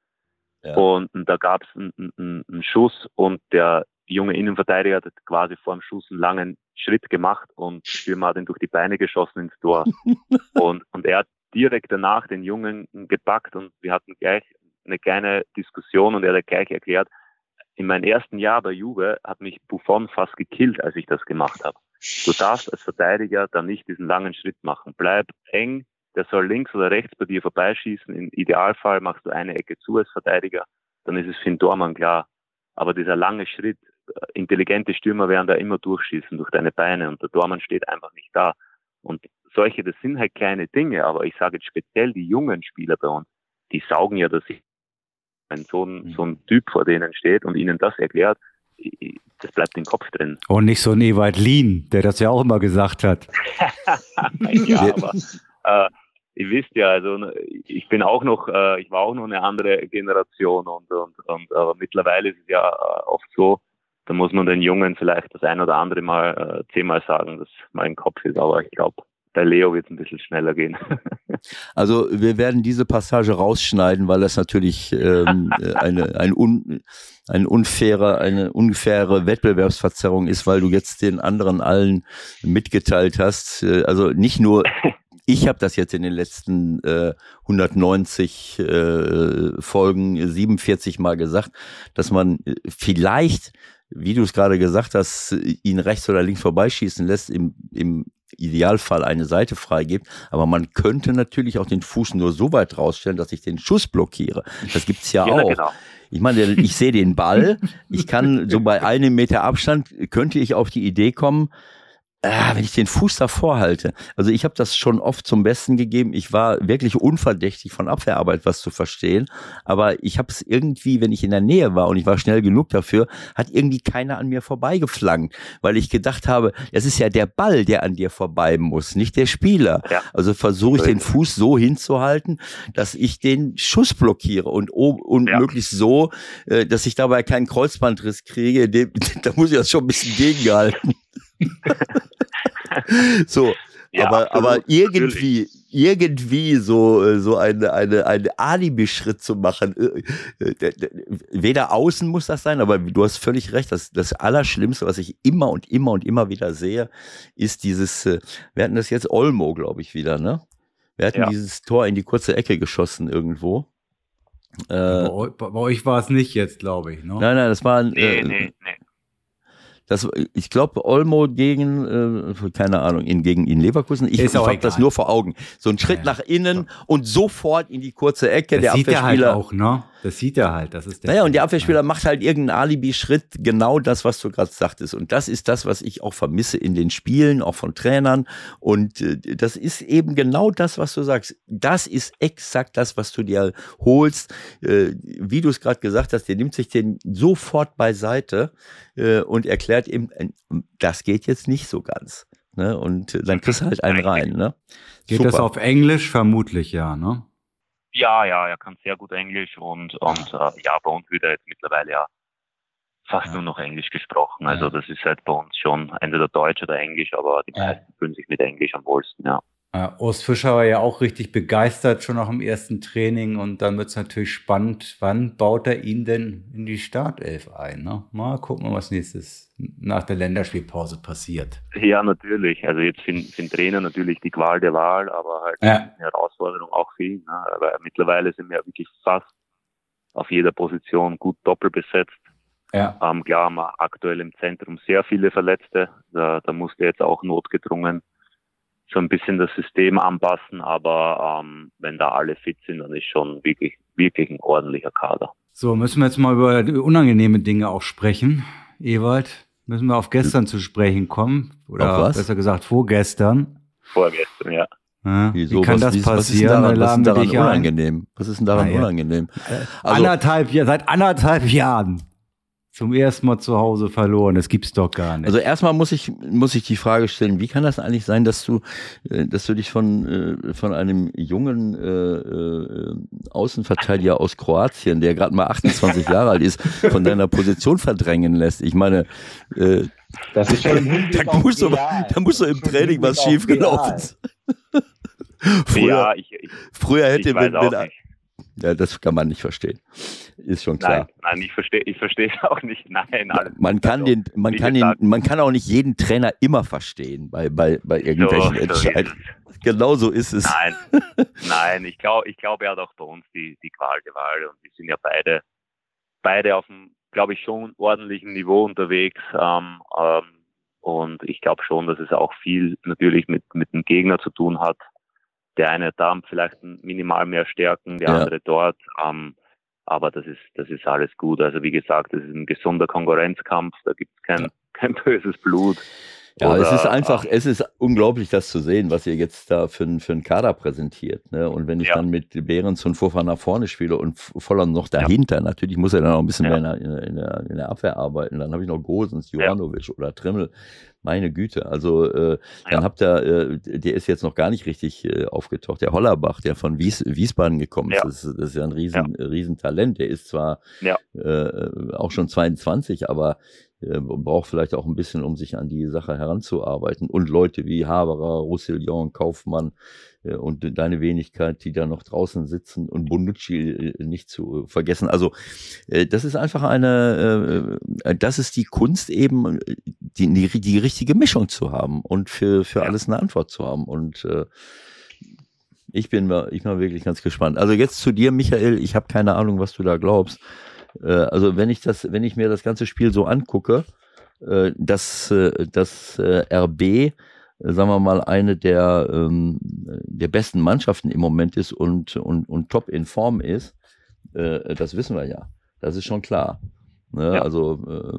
Ja. Und, und, da gab es einen, einen, einen Schuss und der junge Innenverteidiger hat quasi vor dem Schuss einen langen Schritt gemacht und Stürmer hat ihn durch die Beine geschossen ins Tor. und, und er hat direkt danach den Jungen gepackt und wir hatten gleich eine kleine Diskussion und er hat gleich erklärt, in meinem ersten Jahr bei Juve hat mich Buffon fast gekillt, als ich das gemacht habe. Du darfst als Verteidiger dann nicht diesen langen Schritt machen. Bleib eng, der soll links oder rechts bei dir vorbeischießen. Im Idealfall machst du eine Ecke zu als Verteidiger, dann ist es für den Dormann klar. Aber dieser lange Schritt, äh, intelligente Stürmer werden da immer durchschießen durch deine Beine und der Dormann steht einfach nicht da. Und solche, das sind halt kleine Dinge, aber ich sage jetzt speziell die jungen Spieler bei uns, die saugen ja das wenn so ein, mhm. so ein Typ vor denen steht und ihnen das erklärt, das bleibt im Kopf drin. Und nicht so ein Ewald Lien, der das ja auch immer gesagt hat. ja, aber äh, ihr wisst ja, also ich bin auch noch, äh, ich war auch noch eine andere Generation und, und, und aber mittlerweile ist es ja äh, oft so, da muss man den Jungen vielleicht das ein oder andere Mal äh, zehnmal sagen, dass mein Kopf ist, aber ich glaube, bei Leo wird es ein bisschen schneller gehen. Also wir werden diese Passage rausschneiden, weil das natürlich ähm, eine, ein, un, ein unfaire, eine unfaire Wettbewerbsverzerrung ist, weil du jetzt den anderen allen mitgeteilt hast. Äh, also nicht nur ich habe das jetzt in den letzten äh, 190 äh, Folgen 47 Mal gesagt, dass man äh, vielleicht, wie du es gerade gesagt hast, ihn rechts oder links vorbeischießen lässt im, im Idealfall eine Seite freigibt. Aber man könnte natürlich auch den Fuß nur so weit rausstellen, dass ich den Schuss blockiere. Das gibt's ja, ja auch. Genau. Ich meine, ich sehe den Ball. Ich kann so bei einem Meter Abstand könnte ich auf die Idee kommen, Ah, wenn ich den Fuß davor halte. Also ich habe das schon oft zum Besten gegeben. Ich war wirklich unverdächtig von Abwehrarbeit was zu verstehen. Aber ich habe es irgendwie, wenn ich in der Nähe war und ich war schnell genug dafür, hat irgendwie keiner an mir vorbeigeflankt, weil ich gedacht habe, es ist ja der Ball, der an dir vorbei muss, nicht der Spieler. Ja. Also versuche ich den Fuß so hinzuhalten, dass ich den Schuss blockiere und, und ja. möglichst so, äh, dass ich dabei keinen Kreuzbandriss kriege. Da muss ich das schon ein bisschen gegenhalten. so, ja, aber, aber irgendwie, irgendwie so, äh, so eine, eine, eine Alibi-Schritt zu machen. Äh, äh, weder außen muss das sein, aber du hast völlig recht. Das, das Allerschlimmste, was ich immer und immer und immer wieder sehe, ist dieses, wir hatten das jetzt Olmo, glaube ich, wieder, ne? Wir hatten ja. dieses Tor in die kurze Ecke geschossen irgendwo. Äh, bei, bei, euch war es nicht jetzt, glaube ich. Ne? Nein, nein, das war. Nee, äh, nee, nee. Das, ich glaube, Olmo gegen, äh, keine Ahnung, in, gegen in Leverkusen. Ich, ich habe das nur vor Augen. So ein Schritt ja, nach innen ja. und sofort in die kurze Ecke. Das der sieht Abwehrspieler. Er halt auch, ne? Das sieht er halt. Das ist der naja, und der Abwehrspieler macht halt irgendeinen Alibi-Schritt, genau das, was du gerade sagtest. Und das ist das, was ich auch vermisse in den Spielen, auch von Trainern. Und äh, das ist eben genau das, was du sagst. Das ist exakt das, was du dir holst. Äh, wie du es gerade gesagt hast, der nimmt sich den sofort beiseite äh, und erklärt ihm, das geht jetzt nicht so ganz. Ne? Und dann kriegst du halt einen rein. Ne? Geht Super. das auf Englisch? Vermutlich ja, ne? Ja, ja, er kann sehr gut Englisch und, und äh, ja, bei uns wird er jetzt mittlerweile ja fast ja. nur noch Englisch gesprochen. Also das ist halt bei uns schon entweder Deutsch oder Englisch, aber die meisten fühlen sich mit Englisch am wohlsten, ja. Äh, Urs Fischer war ja auch richtig begeistert schon nach dem ersten Training und dann wird es natürlich spannend, wann baut er ihn denn in die Startelf ein? Ne? Mal gucken, was nächstes nach der Länderspielpause passiert. Ja, natürlich. Also jetzt sind, sind Trainer natürlich die Qual der Wahl, aber halt ja. eine Herausforderung auch für ihn. Ne? Aber mittlerweile sind wir wirklich fast auf jeder Position gut doppelt besetzt. Ja. Ähm, klar haben wir aktuell im Zentrum sehr viele Verletzte. Da, da musste jetzt auch notgedrungen so ein bisschen das System anpassen, aber ähm, wenn da alle fit sind, dann ist schon wirklich, wirklich ein ordentlicher Kader. So, müssen wir jetzt mal über unangenehme Dinge auch sprechen. Ewald, müssen wir auf gestern zu sprechen kommen? Oder besser gesagt vorgestern? Vorgestern, ja. Ja, Wieso? Wie kann was, das passieren? Was ist daran, was ist daran unangenehm? Was ist denn daran ah, ja. unangenehm? Also, anderthalb, seit anderthalb Jahren zum ersten Mal zu Hause verloren. Das gibt's doch gar nicht. Also erstmal muss ich muss ich die Frage stellen: Wie kann das eigentlich sein, dass du äh, dass du dich von äh, von einem jungen äh, äh, Außenverteidiger aus Kroatien, der gerade mal 28 Jahre alt ist, von deiner Position verdrängen lässt? Ich meine, äh, das ist schon da, musst du, da muss so im Training was schiefgelaufen sein. früher, ja, ich, ich, früher hätte, wenn, wenn, ja, das kann man nicht verstehen. Ist schon klar. Nein, nein ich verstehe ich verstehe auch nicht. Nein, man kann also, den, man kann den, man kann auch nicht jeden Trainer immer verstehen bei, bei, bei irgendwelchen so, Entscheidungen. So genau so ist es. Nein, nein, ich glaube, ich glaube, er hat auch bei uns die, die Qual der Wahl und wir sind ja beide, beide auf einem, glaube ich, schon ordentlichen Niveau unterwegs. Ähm, ähm, und ich glaube schon, dass es auch viel natürlich mit, mit dem Gegner zu tun hat der eine da vielleicht minimal mehr Stärken, der ja. andere dort. Ähm, aber das ist, das ist alles gut. Also wie gesagt, das ist ein gesunder Konkurrenzkampf, da gibt es kein, kein böses Blut. Ja, Oder, es ist einfach, es ist unglaublich, das zu sehen, was ihr jetzt da für, für einen Kader präsentiert. Ne? Und wenn ich ja. dann mit Behrens und Fofana nach vorne spiele und Volland noch dahinter, ja. natürlich muss er dann auch ein bisschen ja. mehr in der, in, der, in der Abwehr arbeiten. Dann habe ich noch Gosens, Jovanovic oder Trimmel. Meine Güte, also äh, dann habt ihr, äh, der ist jetzt noch gar nicht richtig äh, aufgetaucht. Der Hollerbach, der von Wies, Wiesbaden gekommen ist, das, das, ist ja ein riesen, riesen Talent. Der ist zwar äh, auch schon 22, aber äh, braucht vielleicht auch ein bisschen, um sich an die Sache heranzuarbeiten. Und Leute wie Haberer, Roussillon, Kaufmann und deine Wenigkeit, die da noch draußen sitzen und Bonucci äh, nicht zu vergessen. Also das ist einfach eine, das ist die Kunst eben, die, die, die richtige Mischung zu haben und für, für alles eine Antwort zu haben. Und ich bin mal, ich bin mal wirklich ganz gespannt. Also jetzt zu dir, Michael, ich habe keine Ahnung, was du da glaubst. Äh, also wenn ich das, wenn ich mir das ganze Spiel so angucke, äh, dass äh, das RB sagen wir mal, eine der, ähm, der besten Mannschaften im Moment ist und, und, und top in Form ist, äh, das wissen wir ja. Das ist schon klar. Ne? Ja. Also, äh,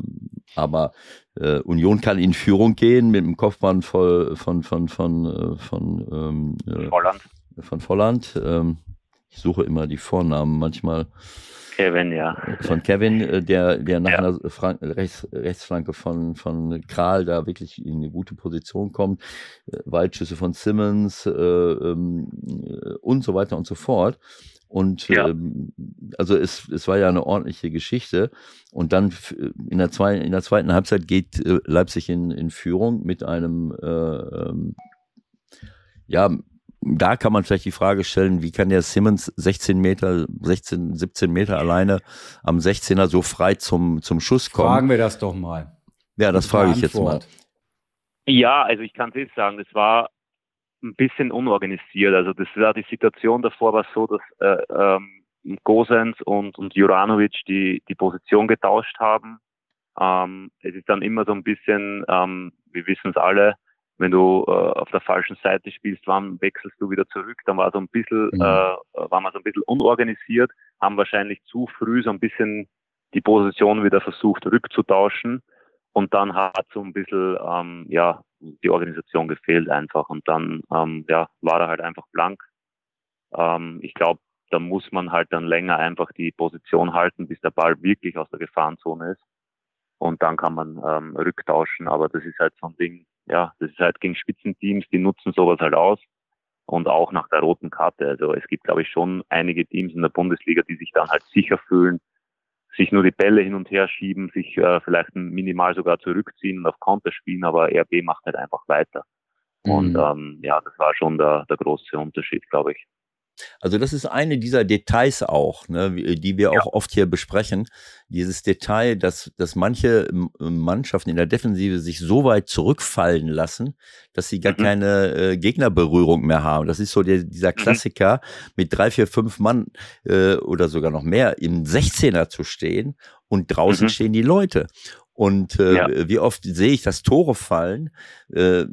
aber äh, Union kann in Führung gehen mit dem Kopfmann voll, von, von, von, von, ähm, Volland. Von Volland. Ähm, ich suche immer die Vornamen manchmal. Kevin, ja. Von Kevin, äh, der, der nach ja. einer Fran Rechts, Rechtsflanke von, von Kral da wirklich in eine gute Position kommt. Äh, Waldschüsse von Simmons äh, ähm, äh, und so weiter und so fort. Und ja. ähm, also es, es war ja eine ordentliche Geschichte. Und dann in der, zwei, in der zweiten Halbzeit geht Leipzig in, in Führung mit einem äh, ähm, ja, da kann man vielleicht die Frage stellen, wie kann der Simmons 16 Meter, 16, 17 Meter alleine am 16er so frei zum, zum Schuss kommen? Fragen wir das doch mal. Ja, das frage ich jetzt mal. Ja, also ich kann es jetzt sagen, das war ein bisschen unorganisiert. Also das war die Situation davor war so, dass äh, ähm, Gosens und, und Juranovic die, die Position getauscht haben. Ähm, es ist dann immer so ein bisschen, ähm, wir wissen es alle, wenn du äh, auf der falschen Seite spielst, wann wechselst du wieder zurück? Dann war so ein bisschen, mhm. äh, war man so ein bisschen unorganisiert, haben wahrscheinlich zu früh so ein bisschen die Position wieder versucht rückzutauschen und dann hat so ein bisschen ähm, ja die Organisation gefehlt einfach und dann ähm, ja war er halt einfach blank. Ähm, ich glaube, da muss man halt dann länger einfach die Position halten, bis der Ball wirklich aus der Gefahrenzone ist und dann kann man ähm, rücktauschen. Aber das ist halt so ein Ding, ja, das ist halt gegen Spitzenteams, die nutzen sowas halt aus und auch nach der roten Karte. Also es gibt, glaube ich, schon einige Teams in der Bundesliga, die sich dann halt sicher fühlen, sich nur die Bälle hin und her schieben, sich äh, vielleicht minimal sogar zurückziehen und auf Konter spielen, aber RB macht halt einfach weiter. Mhm. Und ähm, ja, das war schon der, der große Unterschied, glaube ich. Also das ist eine dieser Details auch, ne, die wir ja. auch oft hier besprechen. Dieses Detail, dass, dass manche Mannschaften in der Defensive sich so weit zurückfallen lassen, dass sie gar mhm. keine äh, Gegnerberührung mehr haben. Das ist so der, dieser mhm. Klassiker, mhm. mit drei, vier, fünf Mann äh, oder sogar noch mehr im 16er zu stehen und draußen mhm. stehen die Leute. Und äh, ja. wie oft sehe ich, dass Tore fallen. Äh,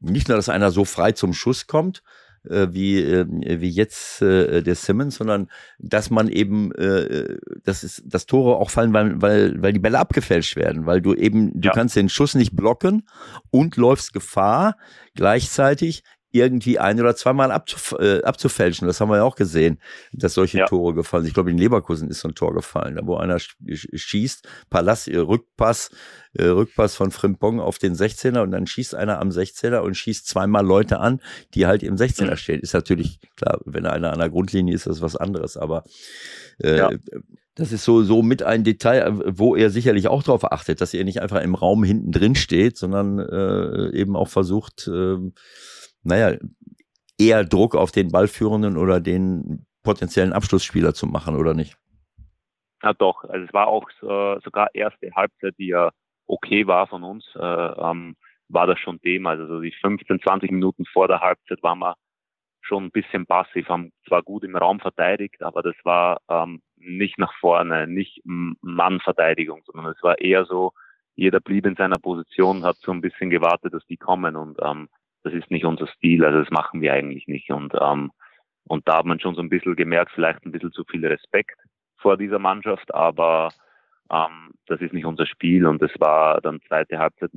nicht nur, dass einer so frei zum Schuss kommt, äh, wie, äh, wie jetzt äh, der Simmons, sondern dass man eben, äh, das ist, dass Tore auch fallen, weil, weil, weil die Bälle abgefälscht werden, weil du eben, du ja. kannst den Schuss nicht blocken und läufst Gefahr, gleichzeitig irgendwie ein oder zweimal abzuf äh, abzufälschen. Das haben wir ja auch gesehen, dass solche ja. Tore gefallen sind. Ich glaube, in Leverkusen ist so ein Tor gefallen, da wo einer schießt, Palas, äh, Rückpass, äh, Rückpass von Frimpong auf den 16er und dann schießt einer am 16er und schießt zweimal Leute an, die halt im 16er mhm. stehen. Ist natürlich klar, wenn einer an der Grundlinie ist, ist das was anderes, aber äh, ja. Das ist so, so mit ein Detail, wo er sicherlich auch darauf achtet, dass er nicht einfach im Raum hinten drin steht, sondern äh, eben auch versucht, äh, naja, eher Druck auf den Ballführenden oder den potenziellen Abschlussspieler zu machen, oder nicht? Ja, doch. Also es war auch äh, sogar erste Halbzeit, die ja okay war von uns, äh, ähm, war das schon Thema. Also so die 15, 20 Minuten vor der Halbzeit waren wir schon ein bisschen passiv, haben zwar gut im Raum verteidigt, aber das war ähm, nicht nach vorne, nicht Mannverteidigung, sondern es war eher so, jeder blieb in seiner Position, hat so ein bisschen gewartet, dass die kommen und ähm, das ist nicht unser Stil, also das machen wir eigentlich nicht. Und, ähm, und da hat man schon so ein bisschen gemerkt, vielleicht ein bisschen zu viel Respekt vor dieser Mannschaft, aber ähm, das ist nicht unser Spiel und das war dann zweite Halbzeit,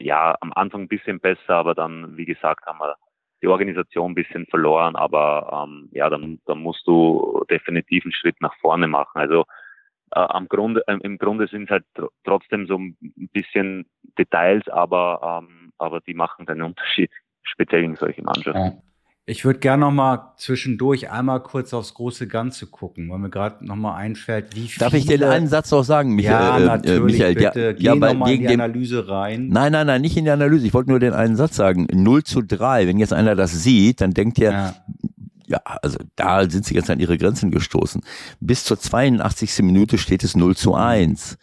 ja, am Anfang ein bisschen besser, aber dann, wie gesagt, haben wir die Organisation ein bisschen verloren, aber ähm, ja, dann, dann musst du definitiv einen Schritt nach vorne machen. Also äh, am Grunde, äh, im Grunde sind es halt tr trotzdem so ein bisschen Details, aber, ähm, aber die machen den Unterschied, speziell in solchen Mannschaften. Ja. Ich würde gerne noch mal zwischendurch einmal kurz aufs große Ganze gucken, weil mir gerade noch mal einfällt, wie viel. Darf ich dir einen Satz noch sagen, Michael? Ja, äh, natürlich, Michael, bitte. Ja, Geh ja, noch mal in die Analyse rein. Nein, nein, nein, nicht in die Analyse. Ich wollte nur den einen Satz sagen. 0 zu 3. Wenn jetzt einer das sieht, dann denkt er, ja ja, also da sind sie ganz an ihre Grenzen gestoßen. Bis zur 82. Minute steht es 0 zu 1.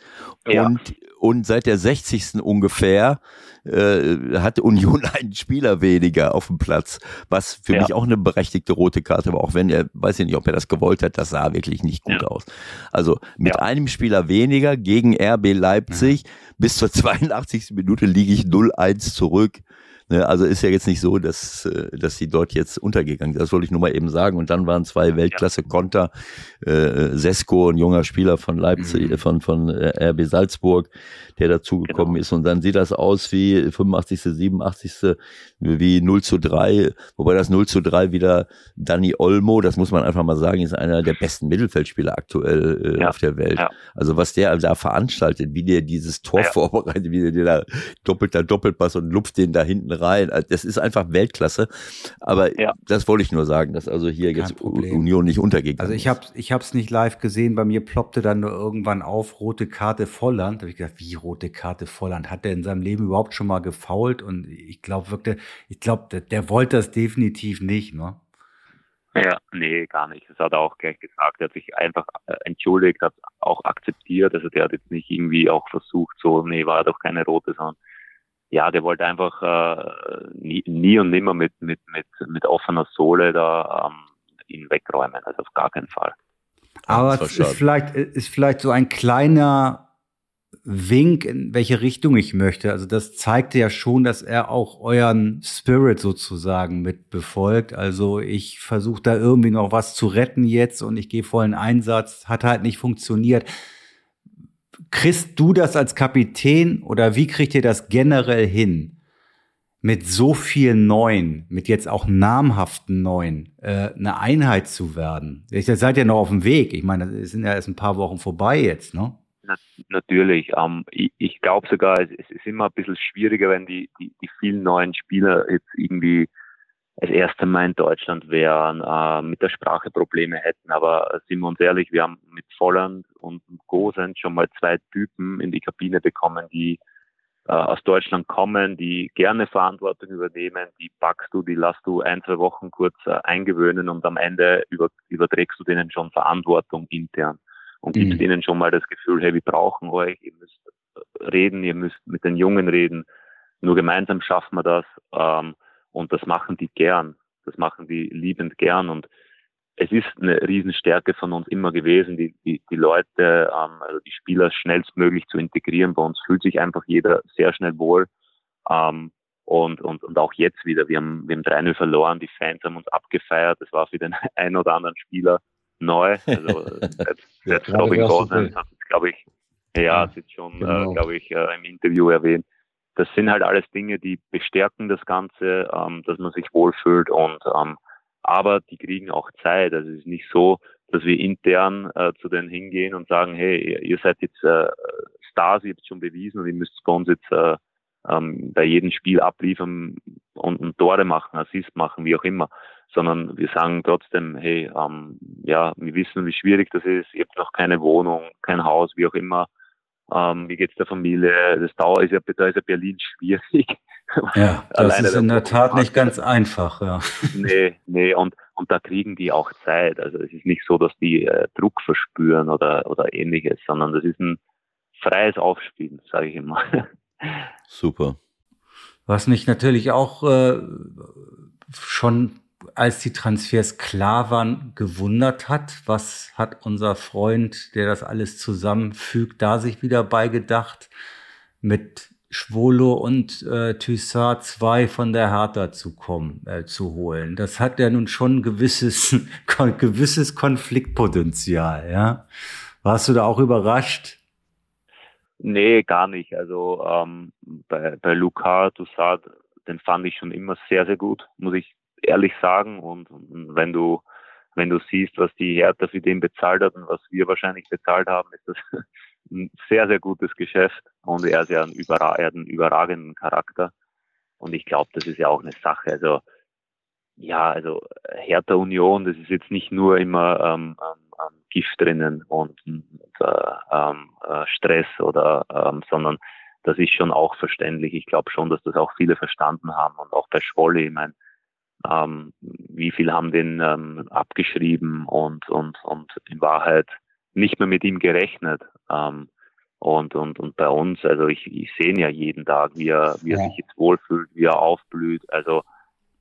Ja. Und, und seit der 60. ungefähr äh, hat Union einen Spieler weniger auf dem Platz, was für ja. mich auch eine berechtigte rote Karte war, auch wenn er, weiß ich nicht, ob er das gewollt hat, das sah wirklich nicht gut ja. aus. Also mit ja. einem Spieler weniger gegen RB Leipzig bis zur 82. Minute liege ich 0-1 zurück. Ne, also ist ja jetzt nicht so, dass, äh, dass sie dort jetzt untergegangen sind. Das wollte ich nur mal eben sagen. Und dann waren zwei Weltklasse-Konter. Äh, Sesko, ein junger Spieler von Leipzig, mhm. von, von äh, RB Salzburg, der dazugekommen genau. ist. Und dann sieht das aus wie 85., 87., wie 0 zu 3. Wobei das 0 zu 3 wieder Danny Olmo, das muss man einfach mal sagen, ist einer der besten Mittelfeldspieler aktuell äh, ja. auf der Welt. Ja. Also was der da veranstaltet, wie der dieses Tor ja. vorbereitet, wie der da doppelter Doppelpass und lupft den da hinten rein. Also, das ist einfach Weltklasse. Aber ja. das wollte ich nur sagen, dass also hier Kein jetzt Problem. Union nicht untergegangen Also ich habe ich habe es nicht live gesehen. Bei mir ploppte dann nur irgendwann auf rote Karte Volland. Da habe ich gedacht, wie rote Karte Volland? Hat der in seinem Leben überhaupt schon mal gefault? Und ich glaube wirklich, ich glaube, der, der wollte das definitiv nicht. Ne? Ja, nee, gar nicht. Das hat er auch gleich gesagt. Er hat sich einfach äh, entschuldigt, hat auch akzeptiert. Also der hat jetzt nicht irgendwie auch versucht, so, nee, war doch keine rote, sondern ja, der wollte einfach äh, nie, nie und nimmer mit, mit, mit, mit offener Sohle da ähm, ihn wegräumen. Also auf gar keinen Fall. Aber es ist vielleicht, ist vielleicht so ein kleiner Wink, in welche Richtung ich möchte. Also das zeigte ja schon, dass er auch euren Spirit sozusagen mit befolgt. Also ich versuche da irgendwie noch was zu retten jetzt und ich gehe vollen Einsatz. Hat halt nicht funktioniert. Kriegst du das als Kapitän oder wie kriegt ihr das generell hin? Mit so vielen Neuen, mit jetzt auch namhaften Neuen, äh, eine Einheit zu werden. Ihr seid ja noch auf dem Weg. Ich meine, das sind ja erst ein paar Wochen vorbei jetzt, ne? natürlich. Ähm, ich, ich glaube sogar, es, es, ist immer ein bisschen schwieriger, wenn die, die, die vielen neuen Spieler jetzt irgendwie das erste Mal in Deutschland wären, äh, mit der Sprache Probleme hätten. Aber sind wir uns ehrlich, wir haben mit Volland und Gosens schon mal zwei Typen in die Kabine bekommen, die äh, aus Deutschland kommen, die gerne Verantwortung übernehmen, die packst du, die lässt du ein, zwei Wochen kurz äh, eingewöhnen und am Ende über, überträgst du denen schon Verantwortung intern und gibt mhm. ihnen schon mal das Gefühl, hey, wir brauchen euch, ihr müsst reden, ihr müsst mit den Jungen reden. Nur gemeinsam schaffen wir das ähm, und das machen die gern. Das machen die liebend gern und es ist eine Riesenstärke von uns immer gewesen, die, die, die Leute, ähm, also die Spieler schnellstmöglich zu integrieren. Bei uns fühlt sich einfach jeder sehr schnell wohl. Ähm, und, und, und auch jetzt wieder, wir haben, wir haben 3-0 verloren, die Fans haben uns abgefeiert, das war für den einen oder anderen Spieler neu. Also selbst ja, Robin Gosens hat es, glaube ich, ja, hat jetzt schon, äh, genau. äh, glaube ich, äh, im Interview erwähnt. Das sind halt alles Dinge, die bestärken das Ganze, ähm, dass man sich wohlfühlt und ähm, aber die kriegen auch Zeit. Also es ist nicht so, dass wir intern äh, zu denen hingehen und sagen, hey, ihr seid jetzt äh, Stars, ihr habt schon bewiesen und ihr müsst bei uns jetzt äh, ähm, bei jedem Spiel abliefern und, und Tore machen, Assist machen, wie auch immer sondern wir sagen trotzdem, hey, ähm, ja, wir wissen, wie schwierig das ist, ihr habt noch keine Wohnung, kein Haus, wie auch immer. Ähm, wie geht's der Familie? Das Dauer ist ja, da ist ja Berlin schwierig. Ja, das ist in der Tat nicht ganz einfach, ja. Nee, nee, und, und da kriegen die auch Zeit. Also es ist nicht so, dass die äh, Druck verspüren oder, oder ähnliches, sondern das ist ein freies Aufspielen, sage ich immer. Super. Was mich natürlich auch äh, schon als die Transfers klar waren, gewundert hat. Was hat unser Freund, der das alles zusammenfügt, da sich wieder beigedacht, mit Schwolo und äh, Thyssard zwei von der Hertha zu kommen, äh, zu holen. Das hat ja nun schon gewisses, gewisses Konfliktpotenzial, ja. Warst du da auch überrascht? Nee, gar nicht. Also ähm, bei, bei Luca Thyssard, den fand ich schon immer sehr, sehr gut, muss ich ehrlich sagen. Und, wenn du wenn du siehst, was die Hertha für den bezahlt hat und was wir wahrscheinlich bezahlt haben, ist das ein sehr, sehr gutes Geschäft. Und er, ist ja ein überra er hat einen überragenden Charakter. Und ich glaube, das ist ja auch eine Sache. Also ja, also Hertha Union, das ist jetzt nicht nur immer ähm, ähm, Gift drinnen und, und äh, ähm, äh, Stress oder, ähm, sondern das ist schon auch verständlich. Ich glaube schon, dass das auch viele verstanden haben und auch bei Schwolle, ich meine, ähm, wie viel haben den ähm, abgeschrieben und, und, und in Wahrheit nicht mehr mit ihm gerechnet. Ähm, und, und, und bei uns, also ich, ich sehe ihn ja jeden Tag, wie er, wie er ja. sich jetzt wohlfühlt, wie er aufblüht. Also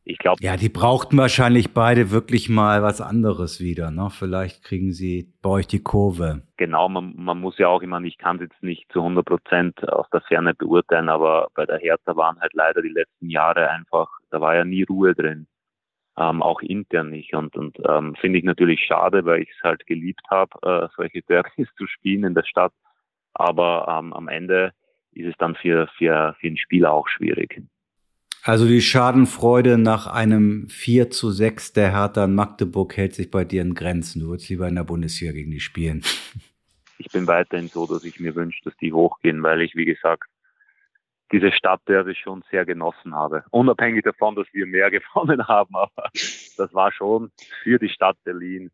ich glaube. Ja, die brauchten wahrscheinlich beide wirklich mal was anderes wieder. Ne? Vielleicht kriegen sie bei euch die Kurve. Genau, man, man muss ja auch immer, ich kann es jetzt nicht zu 100 Prozent aus der Ferne beurteilen, aber bei der Hertha waren halt leider die letzten Jahre einfach, da war ja nie Ruhe drin ähm, auch intern nicht. Und, und ähm, finde ich natürlich schade, weil ich es halt geliebt habe, äh, solche Derbys zu spielen in der Stadt. Aber ähm, am Ende ist es dann für, für, für den Spieler auch schwierig. Also die Schadenfreude nach einem 4 zu 6 der Hertha in Magdeburg hält sich bei dir in Grenzen. Du würdest lieber in der Bundesliga gegen die spielen. Ich bin weiterhin so, dass ich mir wünsche, dass die hochgehen, weil ich, wie gesagt, diese Stadt, der ich schon sehr genossen habe. Unabhängig davon, dass wir mehr gewonnen haben, aber das war schon für die Stadt Berlin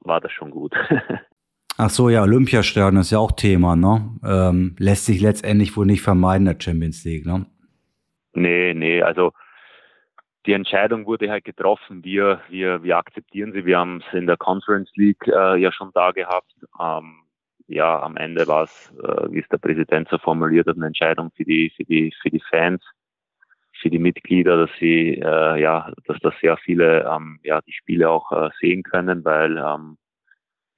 war das schon gut. Ach so, ja, Olympiastadion ist ja auch Thema, ne? Ähm, lässt sich letztendlich wohl nicht vermeiden, der Champions League, ne? Nee, nee, also die Entscheidung wurde halt getroffen. Wir, wir, wir akzeptieren sie. Wir haben es in der Conference League äh, ja schon da gehabt. Ähm, ja, am Ende war es, äh, wie es der Präsident so formuliert hat, eine Entscheidung für die, für die, für die Fans, für die Mitglieder, dass sie, äh, ja, dass das sehr viele, ähm, ja, die Spiele auch äh, sehen können, weil, ähm,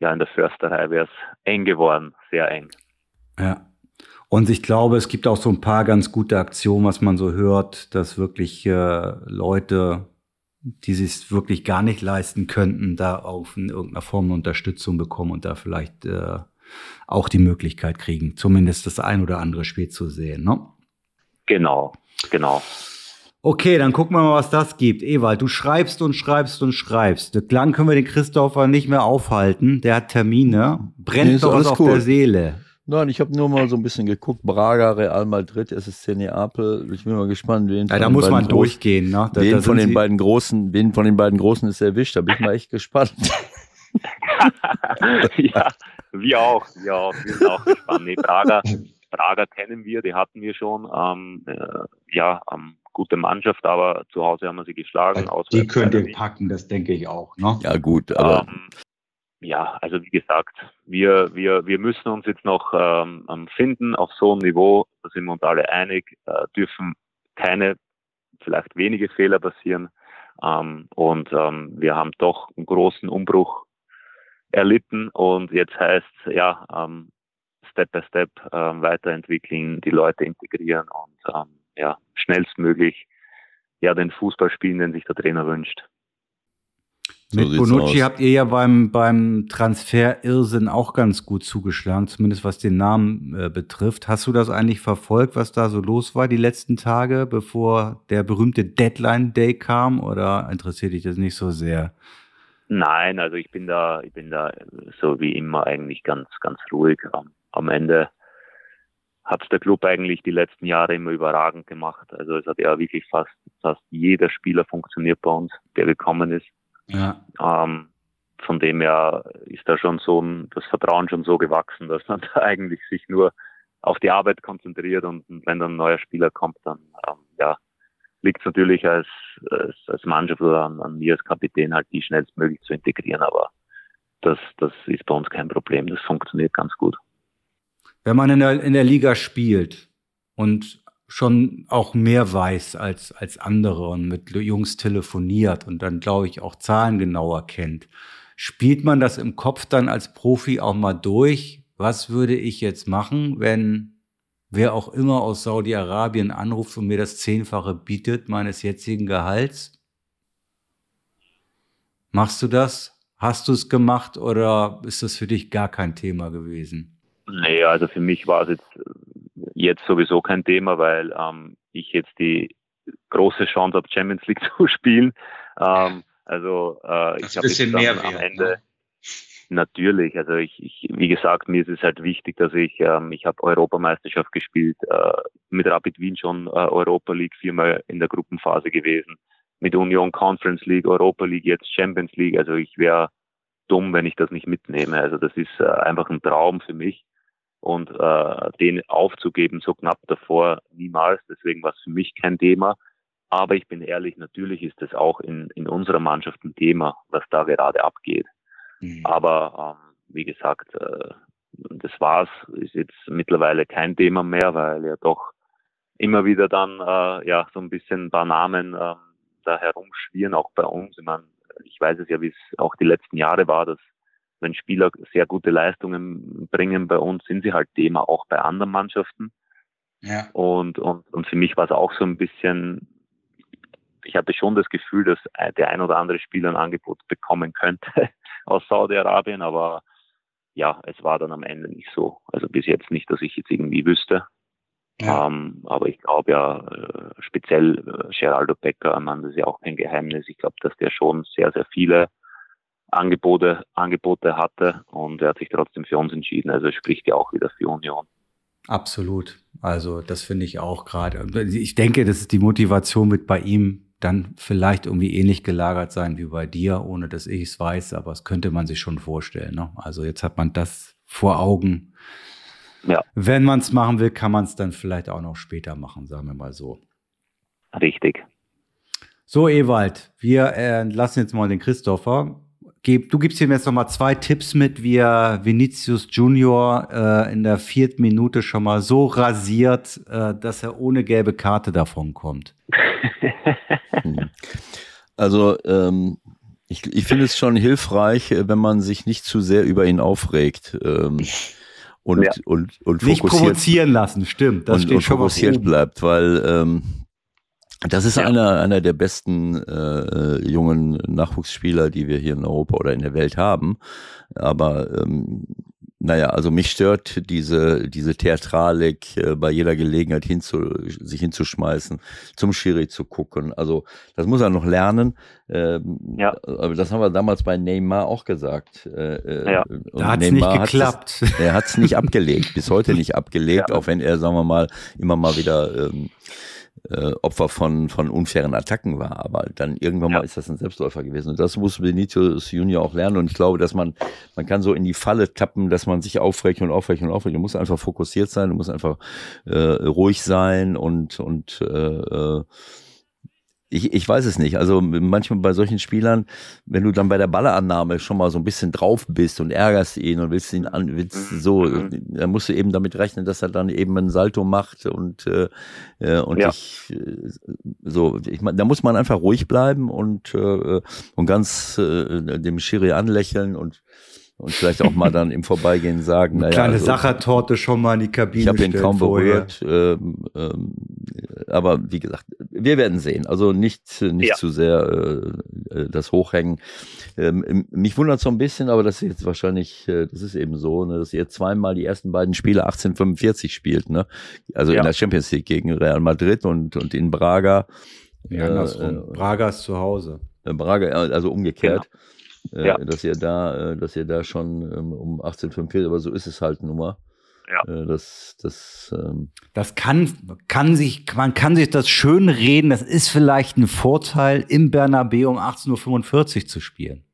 ja, in der Försterei wäre es eng geworden, sehr eng. Ja. Und ich glaube, es gibt auch so ein paar ganz gute Aktionen, was man so hört, dass wirklich äh, Leute, die sich wirklich gar nicht leisten könnten, da auf in irgendeiner Form eine Unterstützung bekommen und da vielleicht äh, auch die Möglichkeit kriegen, zumindest das ein oder andere Spiel zu sehen. Ne? Genau, genau. Okay, dann gucken wir mal, was das gibt. Ewald, du schreibst und schreibst und schreibst. Lang können wir den Christopher nicht mehr aufhalten. Der hat Termine. Brennt nee, doch was auf cool. der Seele. Nein, ich habe nur mal so ein bisschen geguckt. Braga, Real Madrid, SSC Neapel. Ich bin mal gespannt, wen ja, da muss man durchgehen. Ne? Da, wen da von den beiden großen, wen von den beiden großen ist erwischt? Da bin ich mal echt gespannt. ja, wir auch, wir auch, wir sind auch gespannt. Nee, Braga, Braga kennen wir, die hatten wir schon. Ähm, äh, ja, ähm, gute Mannschaft, aber zu Hause haben wir sie geschlagen. Die könnt ihr packen, das denke ich auch. Ne? Ja, gut, aber. Ähm, ja, also wie gesagt, wir, wir, wir müssen uns jetzt noch ähm, finden auf so einem Niveau, da sind wir uns alle einig, äh, dürfen keine, vielleicht wenige Fehler passieren. Ähm, und ähm, wir haben doch einen großen Umbruch erlitten und jetzt heißt ja ähm, Step by Step ähm, weiterentwickeln, die Leute integrieren und ähm, ja schnellstmöglich ja den Fußball spielen, den sich der Trainer wünscht. So Mit Bonucci habt ihr ja beim, beim Transfer Irrsinn auch ganz gut zugeschlagen, zumindest was den Namen äh, betrifft. Hast du das eigentlich verfolgt, was da so los war die letzten Tage, bevor der berühmte Deadline Day kam, oder interessiert dich das nicht so sehr? Nein, also ich bin da, ich bin da so wie immer eigentlich ganz, ganz ruhig. Am, am Ende hat der Club eigentlich die letzten Jahre immer überragend gemacht. Also es hat ja wirklich fast, fast jeder Spieler funktioniert bei uns, der gekommen ist. Ja. Ähm, von dem her ist da schon so ein, das Vertrauen schon so gewachsen, dass man da eigentlich sich nur auf die Arbeit konzentriert und, wenn dann ein neuer Spieler kommt, dann ähm, ja, liegt es natürlich als, als, als Mannschaft oder an, an mir als Kapitän halt die schnellstmöglich zu integrieren, aber das, das ist bei uns kein Problem, das funktioniert ganz gut. Wenn man in der, in der Liga spielt und schon auch mehr weiß als, als andere und mit Jungs telefoniert und dann, glaube ich, auch Zahlen genauer kennt, spielt man das im Kopf dann als Profi auch mal durch? Was würde ich jetzt machen, wenn wer auch immer aus Saudi-Arabien anruft und mir das Zehnfache bietet meines jetzigen Gehalts? Machst du das? Hast du es gemacht oder ist das für dich gar kein Thema gewesen? Nee, also für mich war es jetzt, jetzt sowieso kein Thema, weil ähm, ich jetzt die große Chance habe, Champions League zu spielen. Ähm, also äh, ich habe jetzt mehr am Ende. Natürlich, also ich, ich, wie gesagt, mir ist es halt wichtig, dass ich, ähm, ich habe Europameisterschaft gespielt, äh, mit Rapid Wien schon äh, Europa League viermal in der Gruppenphase gewesen, mit Union Conference League, Europa League, jetzt Champions League. Also ich wäre dumm, wenn ich das nicht mitnehme. Also das ist äh, einfach ein Traum für mich und äh, den aufzugeben so knapp davor niemals. Deswegen war es für mich kein Thema. Aber ich bin ehrlich, natürlich ist es auch in, in unserer Mannschaft ein Thema, was da gerade abgeht. Mhm. Aber ähm, wie gesagt, äh, das war's, ist jetzt mittlerweile kein Thema mehr, weil ja doch immer wieder dann äh, ja so ein bisschen ein paar Namen äh, da herumschwirren, auch bei uns. Ich meine, ich weiß es ja, wie es auch die letzten Jahre war, dass wenn Spieler sehr gute Leistungen bringen bei uns, sind sie halt Thema auch bei anderen Mannschaften. Ja. Und, und, und für mich war es auch so ein bisschen, ich hatte schon das Gefühl, dass der ein oder andere Spieler ein Angebot bekommen könnte, aus Saudi-Arabien, aber ja, es war dann am Ende nicht so. Also bis jetzt nicht, dass ich jetzt irgendwie wüsste. Ja. Ähm, aber ich glaube ja, äh, speziell äh, Geraldo Becker, man, das ist ja auch kein Geheimnis. Ich glaube, dass der schon sehr, sehr viele Angebote, Angebote hatte und er hat sich trotzdem für uns entschieden. Also spricht ja auch wieder für Union. Absolut. Also das finde ich auch gerade. Ich denke, das ist die Motivation wird bei ihm dann vielleicht irgendwie ähnlich gelagert sein wie bei dir, ohne dass ich es weiß, aber das könnte man sich schon vorstellen. Ne? Also jetzt hat man das vor Augen. Ja. Wenn man es machen will, kann man es dann vielleicht auch noch später machen, sagen wir mal so. Richtig. So, Ewald, wir äh, lassen jetzt mal den Christopher du gibst ihm jetzt noch mal zwei Tipps mit, wie er Vinicius Junior äh, in der vierten Minute schon mal so rasiert, äh, dass er ohne gelbe Karte davon kommt. Also ähm, ich, ich finde es schon hilfreich, äh, wenn man sich nicht zu sehr über ihn aufregt. Ähm, und, ja. und, und nicht provozieren lassen, stimmt. Das und, steht und schon fokussiert bleibt, weil ähm, das ist ja. einer, einer der besten äh, jungen Nachwuchsspieler, die wir hier in Europa oder in der Welt haben. Aber ähm, naja, also mich stört diese, diese Theatralik, äh, bei jeder Gelegenheit hinzu, sich hinzuschmeißen, zum Schiri zu gucken. Also das muss er noch lernen. Ähm, ja. Aber das haben wir damals bei Neymar auch gesagt. Äh, äh ja. Da hat es nicht geklappt. Das, er hat es nicht abgelegt, bis heute nicht abgelegt, ja. auch wenn er, sagen wir mal, immer mal wieder ähm, äh, Opfer von, von unfairen Attacken war. Aber dann irgendwann ja. mal ist das ein Selbstläufer gewesen. Und das muss Benitius Junior auch lernen. Und ich glaube, dass man, man kann so in die Falle tappen, dass man sich aufregt und aufregt und aufregt. Du musst einfach fokussiert sein, du musst einfach äh, ruhig sein und, und äh, äh ich, ich weiß es nicht. Also manchmal bei solchen Spielern, wenn du dann bei der Balleannahme schon mal so ein bisschen drauf bist und ärgerst ihn und willst ihn an, willst mhm. so, mhm. dann musst du eben damit rechnen, dass er dann eben einen Salto macht und äh, äh und ja. ich äh, so, ich meine, da muss man einfach ruhig bleiben und äh, und ganz äh, dem Schiri anlächeln und und vielleicht auch mal dann im Vorbeigehen sagen, naja. Kleine also, Sachertorte schon mal in die Kabine. Ich habe ihn kaum berührt. Ähm, ähm, aber wie gesagt, wir werden sehen. Also nicht, nicht ja. zu sehr äh, das Hochhängen. Ähm, mich wundert so ein bisschen, aber das ist jetzt wahrscheinlich, äh, das ist eben so, ne, dass ihr zweimal die ersten beiden Spiele 1845 spielt, ne? Also ja. in der Champions League gegen Real Madrid und, und in Braga. Ja, andersrum. Äh, Braga ist zu Hause. Äh, Braga, also umgekehrt. Genau äh, ja. dass ihr da, äh, dass ihr da schon ähm, um 1845, aber so ist es halt nun mal. Ja. Äh, das, das, ähm das kann, kann sich, man kann sich das schön reden. Das ist vielleicht ein Vorteil, im Bernabeu um 18.45 Uhr zu spielen.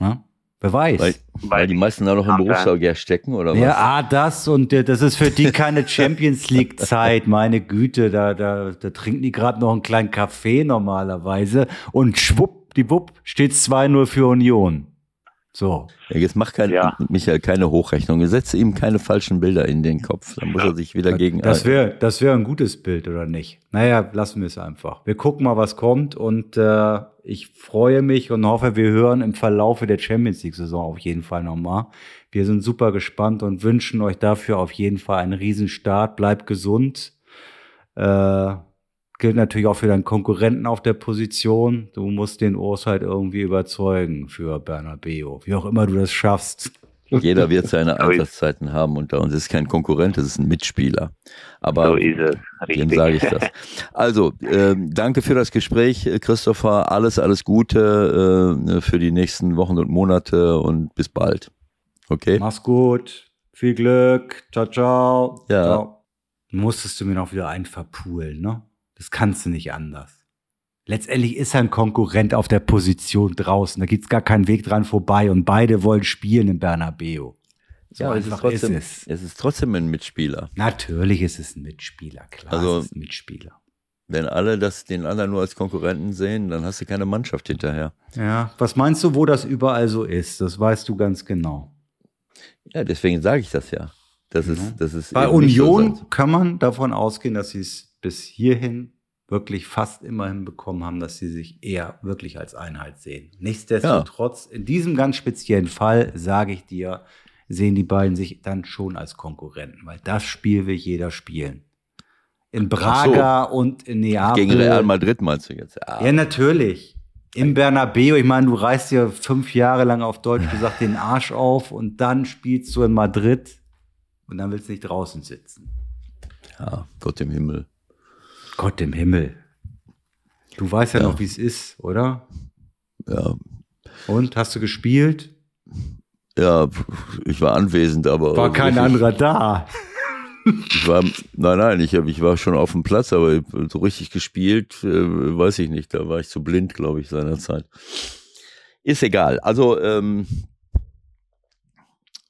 Ja? Wer weiß. Weil, weil die meisten da noch im Berufsverkehr stecken, oder was? Ja, ah, das und das ist für die keine Champions League Zeit, meine Güte, da, da, da trinken die gerade noch einen kleinen Kaffee normalerweise und schwupp die Bub steht 2-0 für Union. So. Ja, jetzt mach kein, ja. Michael keine Hochrechnung. Setze ihm keine falschen Bilder in den Kopf. Dann muss ja. er sich wieder gegen. Das wäre das wäre ein gutes Bild, oder nicht? Naja, lassen wir es einfach. Wir gucken mal, was kommt. Und äh, ich freue mich und hoffe, wir hören im Verlaufe der Champions League-Saison auf jeden Fall nochmal. Wir sind super gespannt und wünschen euch dafür auf jeden Fall einen Riesenstart. Bleibt gesund. Äh, gilt natürlich auch für deinen Konkurrenten auf der Position. Du musst den Urs halt irgendwie überzeugen für Bernabeo, wie auch immer du das schaffst. Jeder wird seine Einsatzzeiten haben und da uns ist kein Konkurrent, das ist ein Mitspieler. Aber so ist es. dem sage ich das. Also, äh, danke für das Gespräch, Christopher. Alles, alles Gute äh, für die nächsten Wochen und Monate und bis bald. Okay? Mach's gut. Viel Glück. Ciao, ciao. Ja. Ciao. Musstest du mir noch wieder einen verpulen, ne? Das kannst du nicht anders. Letztendlich ist er ein Konkurrent auf der Position draußen. Da gibt's gar keinen Weg dran vorbei und beide wollen spielen im Bernabeu. So ja, es ist, trotzdem, ist es. Es ist trotzdem ein Mitspieler. Natürlich ist es ein Mitspieler, klar. Also, es ist ein Mitspieler. Wenn alle das den anderen nur als Konkurrenten sehen, dann hast du keine Mannschaft hinterher. Ja, was meinst du, wo das überall so ist? Das weißt du ganz genau. Ja, deswegen sage ich das ja. Das ist, das ist Bei Union so kann man davon ausgehen, dass sie es bis hierhin wirklich fast immer hinbekommen haben, dass sie sich eher wirklich als Einheit sehen. Nichtsdestotrotz, ja. in diesem ganz speziellen Fall, sage ich dir, sehen die beiden sich dann schon als Konkurrenten, weil das Spiel will jeder spielen. In Braga so. und in Neapel. Gegen Real Madrid meinst du jetzt? Ja, ja natürlich. Im Bernabeu, ich meine, du reißt dir fünf Jahre lang auf Deutsch gesagt den Arsch auf und dann spielst du in Madrid und dann willst du nicht draußen sitzen. Ja, Gott im Himmel. Gott im Himmel. Du weißt ja, ja. noch, wie es ist, oder? Ja. Und hast du gespielt? Ja, ich war anwesend, aber. War kein anderer da. Ich war, nein, nein, ich, ich war schon auf dem Platz, aber so richtig gespielt, äh, weiß ich nicht. Da war ich zu blind, glaube ich, seinerzeit. Ist egal. Also, ähm,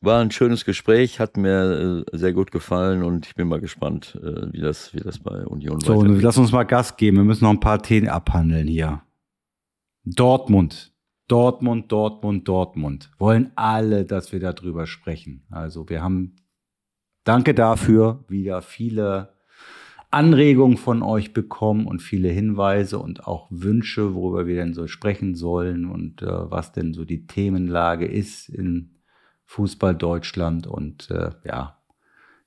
war ein schönes Gespräch, hat mir äh, sehr gut gefallen und ich bin mal gespannt, äh, wie, das, wie das bei Union so, weitergeht. So, lass uns mal Gas geben. Wir müssen noch ein paar Themen abhandeln hier. Dortmund. Dortmund, Dortmund, Dortmund. Wollen alle, dass wir darüber sprechen. Also wir haben, danke dafür, wieder viele Anregungen von euch bekommen und viele Hinweise und auch Wünsche, worüber wir denn so sprechen sollen und äh, was denn so die Themenlage ist in Fußball Deutschland. Und äh, ja,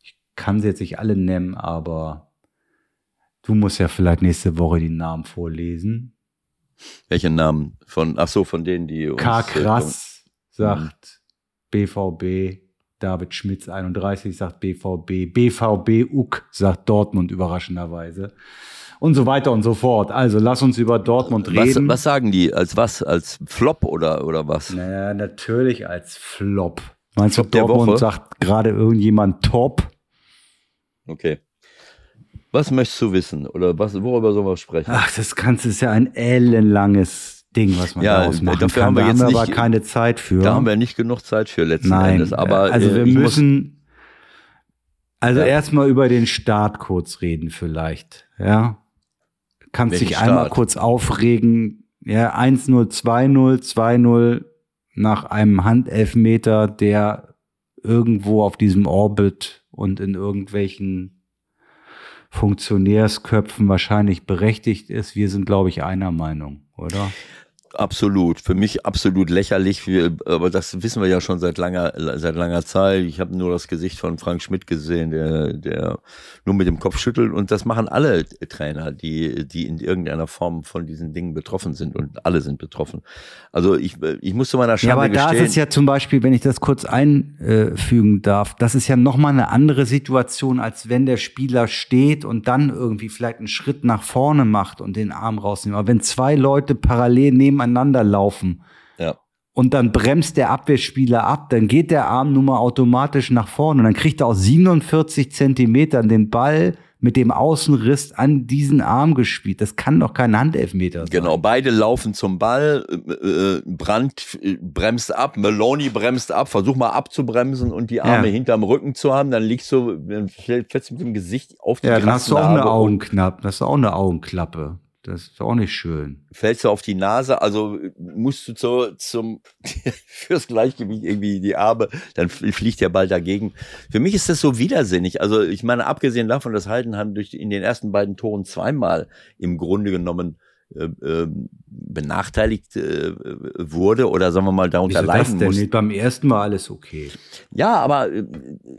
ich kann sie jetzt nicht alle nennen, aber du musst ja vielleicht nächste Woche die Namen vorlesen. Welche Namen? Von, ach so, von denen, die uns. K. Krass äh, sagt BVB, David Schmitz 31 sagt BVB, BVB UK sagt Dortmund überraschenderweise und so weiter und so fort. Also lass uns über Dortmund reden. Was, was sagen die? Als was? Als Flop oder, oder was? Naja, natürlich als Flop. Meinst du, Dortmund sagt gerade irgendjemand Top? Okay. Was möchtest du wissen? Oder was, worüber sollen wir sprechen? Ach, das Ganze ist ja ein ellenlanges Ding, was man ja, daraus machen dafür kann. Haben wir da jetzt haben wir nicht, aber keine Zeit für. Da haben wir nicht genug Zeit für letzten Nein, Endes. Aber also wir müssen also ja. erstmal über den Start kurz reden vielleicht. Ja, kannst Welchen dich einmal Start? kurz aufregen. Ja, 1-0, 2-0, 2-0 nach einem Handelfmeter, der irgendwo auf diesem Orbit und in irgendwelchen Funktionärsköpfen wahrscheinlich berechtigt ist. Wir sind, glaube ich, einer Meinung, oder? Absolut, für mich absolut lächerlich, aber das wissen wir ja schon seit langer, seit langer Zeit. Ich habe nur das Gesicht von Frank Schmidt gesehen, der, der nur mit dem Kopf schüttelt und das machen alle Trainer, die, die in irgendeiner Form von diesen Dingen betroffen sind und alle sind betroffen. Also ich, ich muss zu meiner Schande Ja, aber da ist es ja zum Beispiel, wenn ich das kurz einfügen darf, das ist ja nochmal eine andere Situation, als wenn der Spieler steht und dann irgendwie vielleicht einen Schritt nach vorne macht und den Arm rausnimmt. Aber wenn zwei Leute parallel nebeneinander nebeneinander laufen. Ja. Und dann bremst der Abwehrspieler ab, dann geht der Arm nun mal automatisch nach vorne und dann kriegt er aus 47 Zentimetern den Ball mit dem Außenriss an diesen Arm gespielt. Das kann doch kein Handelfmeter sein. Genau, beide laufen zum Ball, äh, äh Brandt bremst ab, Meloni bremst ab, versuch mal abzubremsen und die Arme ja. hinterm Rücken zu haben, dann liegst du, dann fällst du mit dem Gesicht auf die Ja, dann hast du auch eine Augenknappe, das ist auch eine Augenklappe. Das ist auch nicht schön. Fällst du auf die Nase, also musst du zu, zum, fürs Gleichgewicht irgendwie die Arme, dann fliegt der Ball dagegen. Für mich ist das so widersinnig. Also ich meine, abgesehen davon, dass Heidenheim durch in den ersten beiden Toren zweimal im Grunde genommen benachteiligt äh, wurde oder sagen wir mal darunter Wieso leiden das denn? Beim ersten Mal alles okay. Ja, aber äh,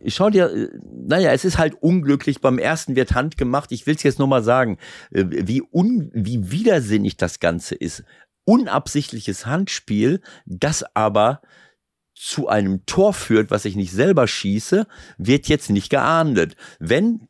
schau dir, äh, naja, es ist halt unglücklich. Beim ersten wird Hand gemacht. Ich will es jetzt nur mal sagen, äh, wie un, wie widersinnig das Ganze ist. Unabsichtliches Handspiel, das aber zu einem Tor führt, was ich nicht selber schieße, wird jetzt nicht geahndet. Wenn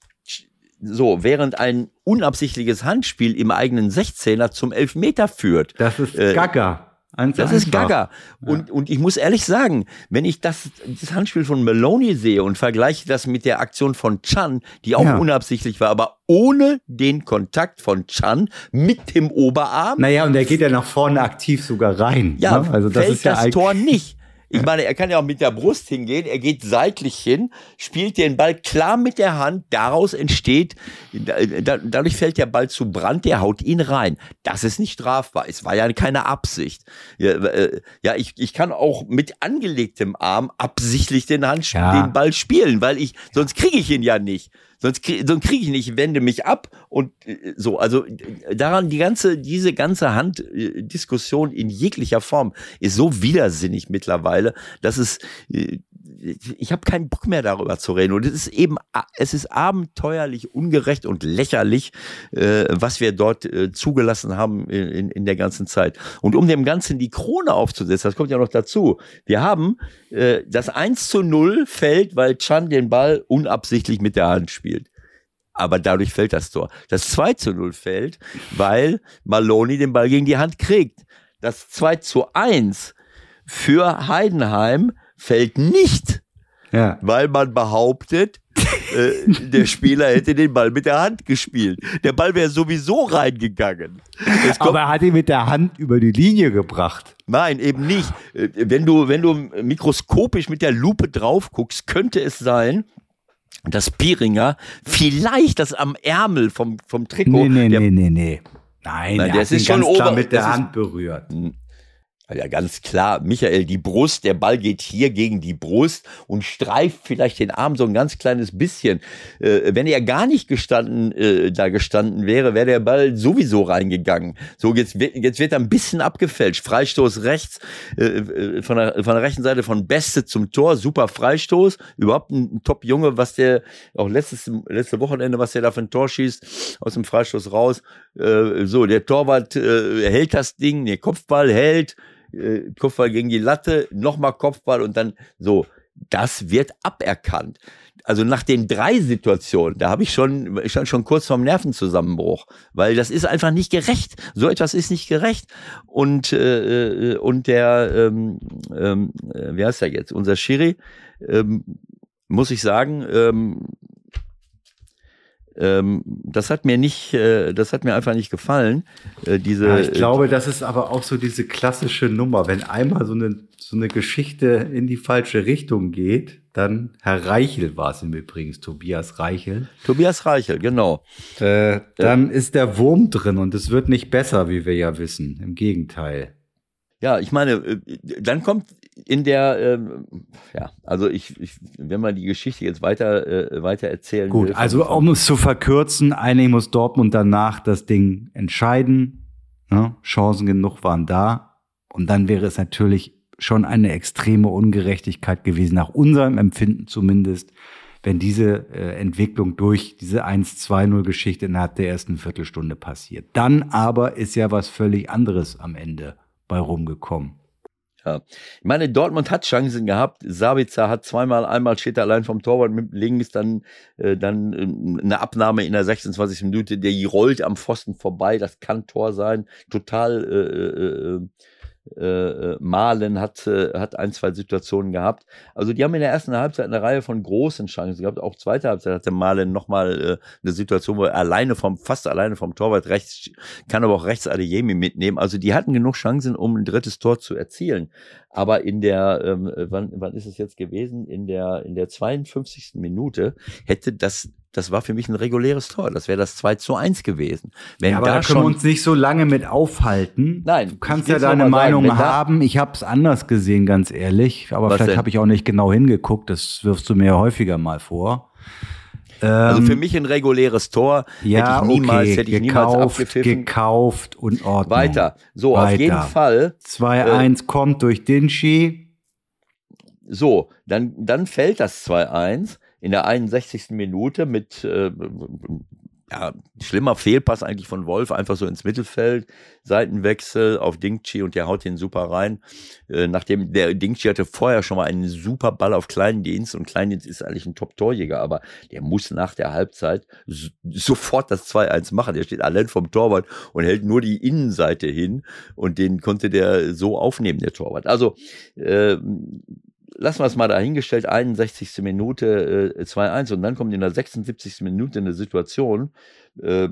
so, während ein unabsichtliches Handspiel im eigenen 16er zum Elfmeter führt. Das ist äh, Gaga. Ganz das einfach. ist Gaga. Und, ja. und ich muss ehrlich sagen, wenn ich das, das Handspiel von Maloney sehe und vergleiche das mit der Aktion von Chan, die auch ja. unabsichtlich war, aber ohne den Kontakt von Chan mit dem Oberarm. Naja, und der geht ja nach vorne aktiv sogar rein. Ja, ne? also das fällt ist ja das Tor nicht. Ich meine, er kann ja auch mit der Brust hingehen, er geht seitlich hin, spielt den Ball klar mit der Hand, daraus entsteht, dadurch fällt der Ball zu Brand, der haut ihn rein. Das ist nicht strafbar, es war ja keine Absicht. Ja, äh, ja ich, ich kann auch mit angelegtem Arm absichtlich den, Hand, ja. den Ball spielen, weil ich, sonst kriege ich ihn ja nicht. Sonst, krieg, sonst kriege ich nicht, wende mich ab und äh, so. Also äh, daran, die ganze, diese ganze Handdiskussion in jeglicher Form ist so widersinnig mittlerweile, dass es äh, ich habe keinen Bock mehr darüber zu reden. Und es ist eben, es ist abenteuerlich ungerecht und lächerlich, äh, was wir dort äh, zugelassen haben in, in, in, der ganzen Zeit. Und um dem Ganzen die Krone aufzusetzen, das kommt ja noch dazu. Wir haben äh, das 1 zu 0 fällt, weil Chan den Ball unabsichtlich mit der Hand spielt aber dadurch fällt das Tor. Das 2 zu 0 fällt, weil Maloney den Ball gegen die Hand kriegt. Das 2 zu 1 für Heidenheim fällt nicht, ja. weil man behauptet, äh, der Spieler hätte den Ball mit der Hand gespielt. Der Ball wäre sowieso reingegangen. Aber er hat ihn mit der Hand über die Linie gebracht. Nein, eben nicht. Äh, wenn du, wenn du mikroskopisch mit der Lupe drauf guckst, könnte es sein, dass Pieringer vielleicht das am Ärmel vom, vom Trikot. Nee, nee, nee, nee, nee. Nein, Nein der ist schon ober, mit der Hand berührt. Ja, ganz klar, Michael, die Brust, der Ball geht hier gegen die Brust und streift vielleicht den Arm so ein ganz kleines bisschen. Äh, wenn er gar nicht gestanden, äh, da gestanden wäre, wäre der Ball sowieso reingegangen. So, jetzt, jetzt wird er ein bisschen abgefälscht. Freistoß rechts, äh, äh, von, der, von der rechten Seite von Beste zum Tor, super Freistoß. Überhaupt ein, Top-Junge, was der, auch letztes, letzte Wochenende, was der da für ein Tor schießt, aus dem Freistoß raus. Äh, so, der Torwart äh, hält das Ding, der Kopfball hält äh, Kopfball gegen die Latte, nochmal Kopfball und dann so. Das wird aberkannt. Also nach den drei Situationen, da habe ich schon, ich stand schon kurz vorm Nervenzusammenbruch, weil das ist einfach nicht gerecht. So etwas ist nicht gerecht. Und äh, äh und der, ähm, ähm, äh, wie heißt der jetzt? Unser Schiri, ähm, muss ich sagen, ähm, ähm, das hat mir nicht, äh, das hat mir einfach nicht gefallen. Äh, diese, ja, ich glaube, das ist aber auch so diese klassische Nummer. Wenn einmal so eine, so eine Geschichte in die falsche Richtung geht, dann Herr Reichel war es im Übrigen, Tobias Reichel. Tobias Reichel, genau. Äh, dann ist der Wurm drin und es wird nicht besser, wie wir ja wissen. Im Gegenteil. Ja, ich meine, äh, dann kommt in der, ähm, ja, also ich, ich, wenn man die Geschichte jetzt weiter, äh, weiter erzählen Gut, will, also um es zu verkürzen, eigentlich muss Dortmund danach das Ding entscheiden. Ne? Chancen genug waren da. Und dann wäre es natürlich schon eine extreme Ungerechtigkeit gewesen, nach unserem Empfinden zumindest, wenn diese äh, Entwicklung durch diese 1-2-0-Geschichte innerhalb der ersten Viertelstunde passiert. Dann aber ist ja was völlig anderes am Ende bei rumgekommen. Ja. Ich meine, Dortmund hat Chancen gehabt. Sabitzer hat zweimal, einmal steht er allein vom Torwart mit links, dann, äh, dann äh, eine Abnahme in der 26. Minute, der rollt am Pfosten vorbei, das kann Tor sein. Total äh, äh, äh äh, äh, Malen hat, äh, hat ein, zwei Situationen gehabt. Also die haben in der ersten Halbzeit eine Reihe von großen Chancen gehabt. Auch zweite Halbzeit hatte Malen nochmal äh, eine Situation, wo er alleine vom, fast alleine vom Torwart rechts, kann aber auch rechts Adeyemi mitnehmen. Also die hatten genug Chancen, um ein drittes Tor zu erzielen. Aber in der, ähm, wann, wann ist es jetzt gewesen? In der, in der 52. Minute hätte das das war für mich ein reguläres Tor. Das wäre das 2 zu 1 gewesen. Wenn ja, aber da, da können wir uns nicht so lange mit aufhalten. Nein. Du kannst ja deine Meinung sagen, haben. Ich habe es anders gesehen, ganz ehrlich. Aber vielleicht habe ich auch nicht genau hingeguckt. Das wirfst du mir häufiger mal vor. Also für ähm, mich ein reguläres Tor. Ja, hätte ich niemals, okay. hätte ich gekauft, niemals abgepfiffen. Gekauft und Ordnung. Weiter. So, Weiter. auf jeden Fall. 2-1 äh, kommt durch Dinci. So, dann, dann fällt das 2-1 in der 61. Minute mit äh, ja, schlimmer Fehlpass eigentlich von Wolf, einfach so ins Mittelfeld, Seitenwechsel auf Dingchi und der haut den super rein. Äh, nachdem der Dingchi hatte vorher schon mal einen super Ball auf Kleindienst und Kleindienst ist eigentlich ein Top-Torjäger, aber der muss nach der Halbzeit so, sofort das 2-1 machen. Der steht allein vom Torwart und hält nur die Innenseite hin und den konnte der so aufnehmen, der Torwart. Also äh, lassen wir es mal dahingestellt, 61. Minute äh, 2-1 und dann kommt in der 76. Minute eine Situation, äh,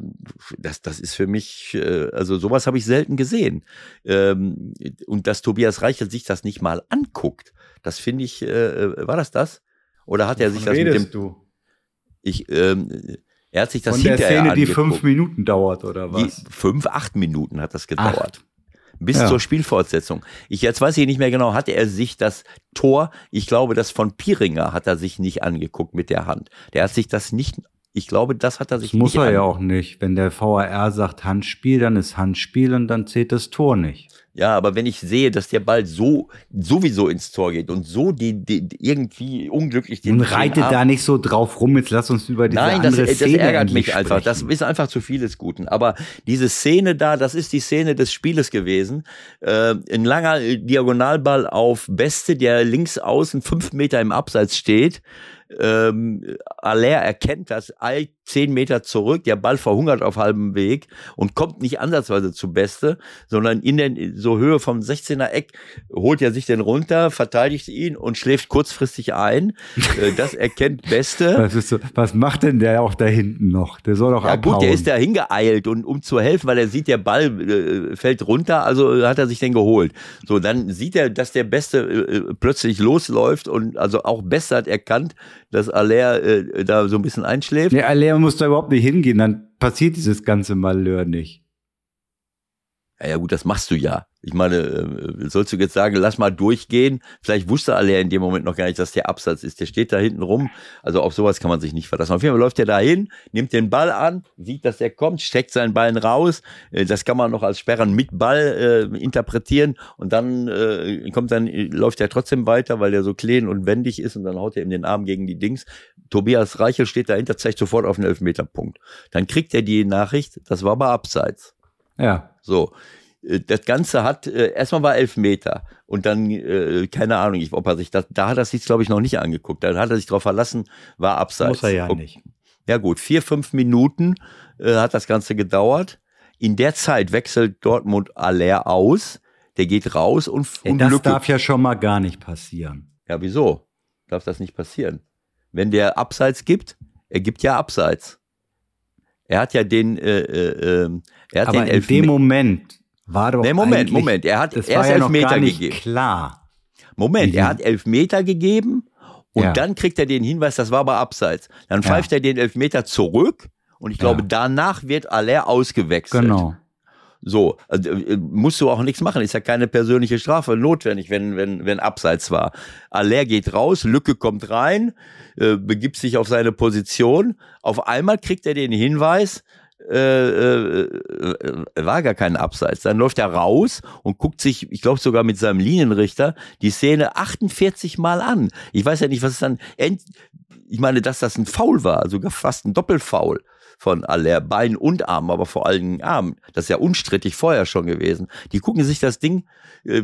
das, das ist für mich, äh, also sowas habe ich selten gesehen. Ähm, und dass Tobias Reichel sich das nicht mal anguckt, das finde ich, äh, äh, war das das? Oder hat er sich das mit dem... Du? Ich, ähm, er hat sich das Von der Szene, angeguckt. die fünf Minuten dauert, oder was? Die fünf, acht Minuten hat das gedauert. Ach bis ja. zur Spielfortsetzung. Ich jetzt weiß ich nicht mehr genau, hatte er sich das Tor, ich glaube, das von Piringer hat er sich nicht angeguckt mit der Hand. Der hat sich das nicht ich glaube, das hat er sich das muss er ja auch nicht. Wenn der VAR sagt Handspiel, dann ist Handspiel und dann zählt das Tor nicht. Ja, aber wenn ich sehe, dass der Ball so sowieso ins Tor geht und so die, die irgendwie unglücklich den Nun reitet da nicht so drauf rum, jetzt lass uns über diese Nein, das, andere Szene das ärgert mich sprechen. einfach. Das ist einfach zu vieles Guten. Aber diese Szene da, das ist die Szene des Spieles gewesen. Äh, ein langer Diagonalball auf Beste, der links außen fünf Meter im Abseits steht ähm, Aller erkennt das, eilt zehn Meter zurück, der Ball verhungert auf halbem Weg und kommt nicht ansatzweise zu Beste, sondern in den, so Höhe vom 16er Eck holt er sich den runter, verteidigt ihn und schläft kurzfristig ein. Äh, das erkennt Beste. Was, ist so, was macht denn der auch da hinten noch? Der soll doch Ja abhauen. gut, der ist da hingeeilt und um zu helfen, weil er sieht, der Ball äh, fällt runter, also hat er sich den geholt. So, dann sieht er, dass der Beste äh, plötzlich losläuft und also auch Beste hat erkannt, dass Aller äh, da so ein bisschen einschläft. Nee, Alea muss da überhaupt nicht hingehen, dann passiert dieses ganze Malheur nicht. Ja, ja gut, das machst du ja. Ich meine, äh, sollst du jetzt sagen, lass mal durchgehen? Vielleicht wusste Aller in dem Moment noch gar nicht, dass der Absatz ist. Der steht da hinten rum. Also auf sowas kann man sich nicht verlassen. Auf jeden Fall läuft er da hin, nimmt den Ball an, sieht, dass er kommt, steckt seinen Ballen raus. Äh, Das kann man noch als Sperren mit Ball äh, interpretieren. Und dann äh, kommt dann, läuft er trotzdem weiter, weil er so klein und wendig ist und dann haut er ihm den Arm gegen die Dings. Tobias Reichel steht dahinter, zeigt sofort auf den Elfmeterpunkt. Dann kriegt er die Nachricht, das war aber abseits. Ja. So. Äh, Das Ganze hat, äh, erstmal war elf Meter und dann, äh, keine Ahnung, ob er sich das, da hat er sich, glaube ich, noch nicht angeguckt. Dann hat er sich darauf verlassen, war abseits. Muss er ja nicht. Ja gut, vier, fünf Minuten hat das Ganze gedauert. In der Zeit wechselt Dortmund Aller aus. Der geht raus und, und das Lücke- darf ja schon mal gar nicht passieren. Ja, wieso? Darf das nicht passieren? Wenn der Abseits gibt, er gibt ja Abseits. Er hat ja den, äh, äh, ähm, er hat Aber den in Elfme- dem Moment war doch Nee, Moment, Moment. Er hat erst ja Elfmeter gegeben. klar. Moment, Mhm. er hat Elfmeter gegeben und Ja. dann kriegt er den Hinweis, das war aber abseits. Dann pfeift er den Elfmeter zurück und ich glaube, Ja. danach wird Aller ausgewechselt. Genau. So, also, äh, musst du auch nichts machen. Ist ja keine persönliche Strafe notwendig, wenn, wenn, wenn abseits war. Aller geht raus, Lücke kommt rein, äh, begibt sich auf seine Position. Auf einmal kriegt er den Hinweis, äh, äh, äh, war gar kein Abseits. Dann läuft er raus und guckt sich, ich glaube sogar mit seinem Linienrichter, die Szene 48 Mal an. Ich weiß ja nicht, was es dann, ich meine, dass das ein Foul war, sogar fast ein Doppelfoul von aller Bein und Arm, aber vor allen Dingen Arm. Das ist ja unstrittig vorher schon gewesen. Die gucken sich das Ding äh,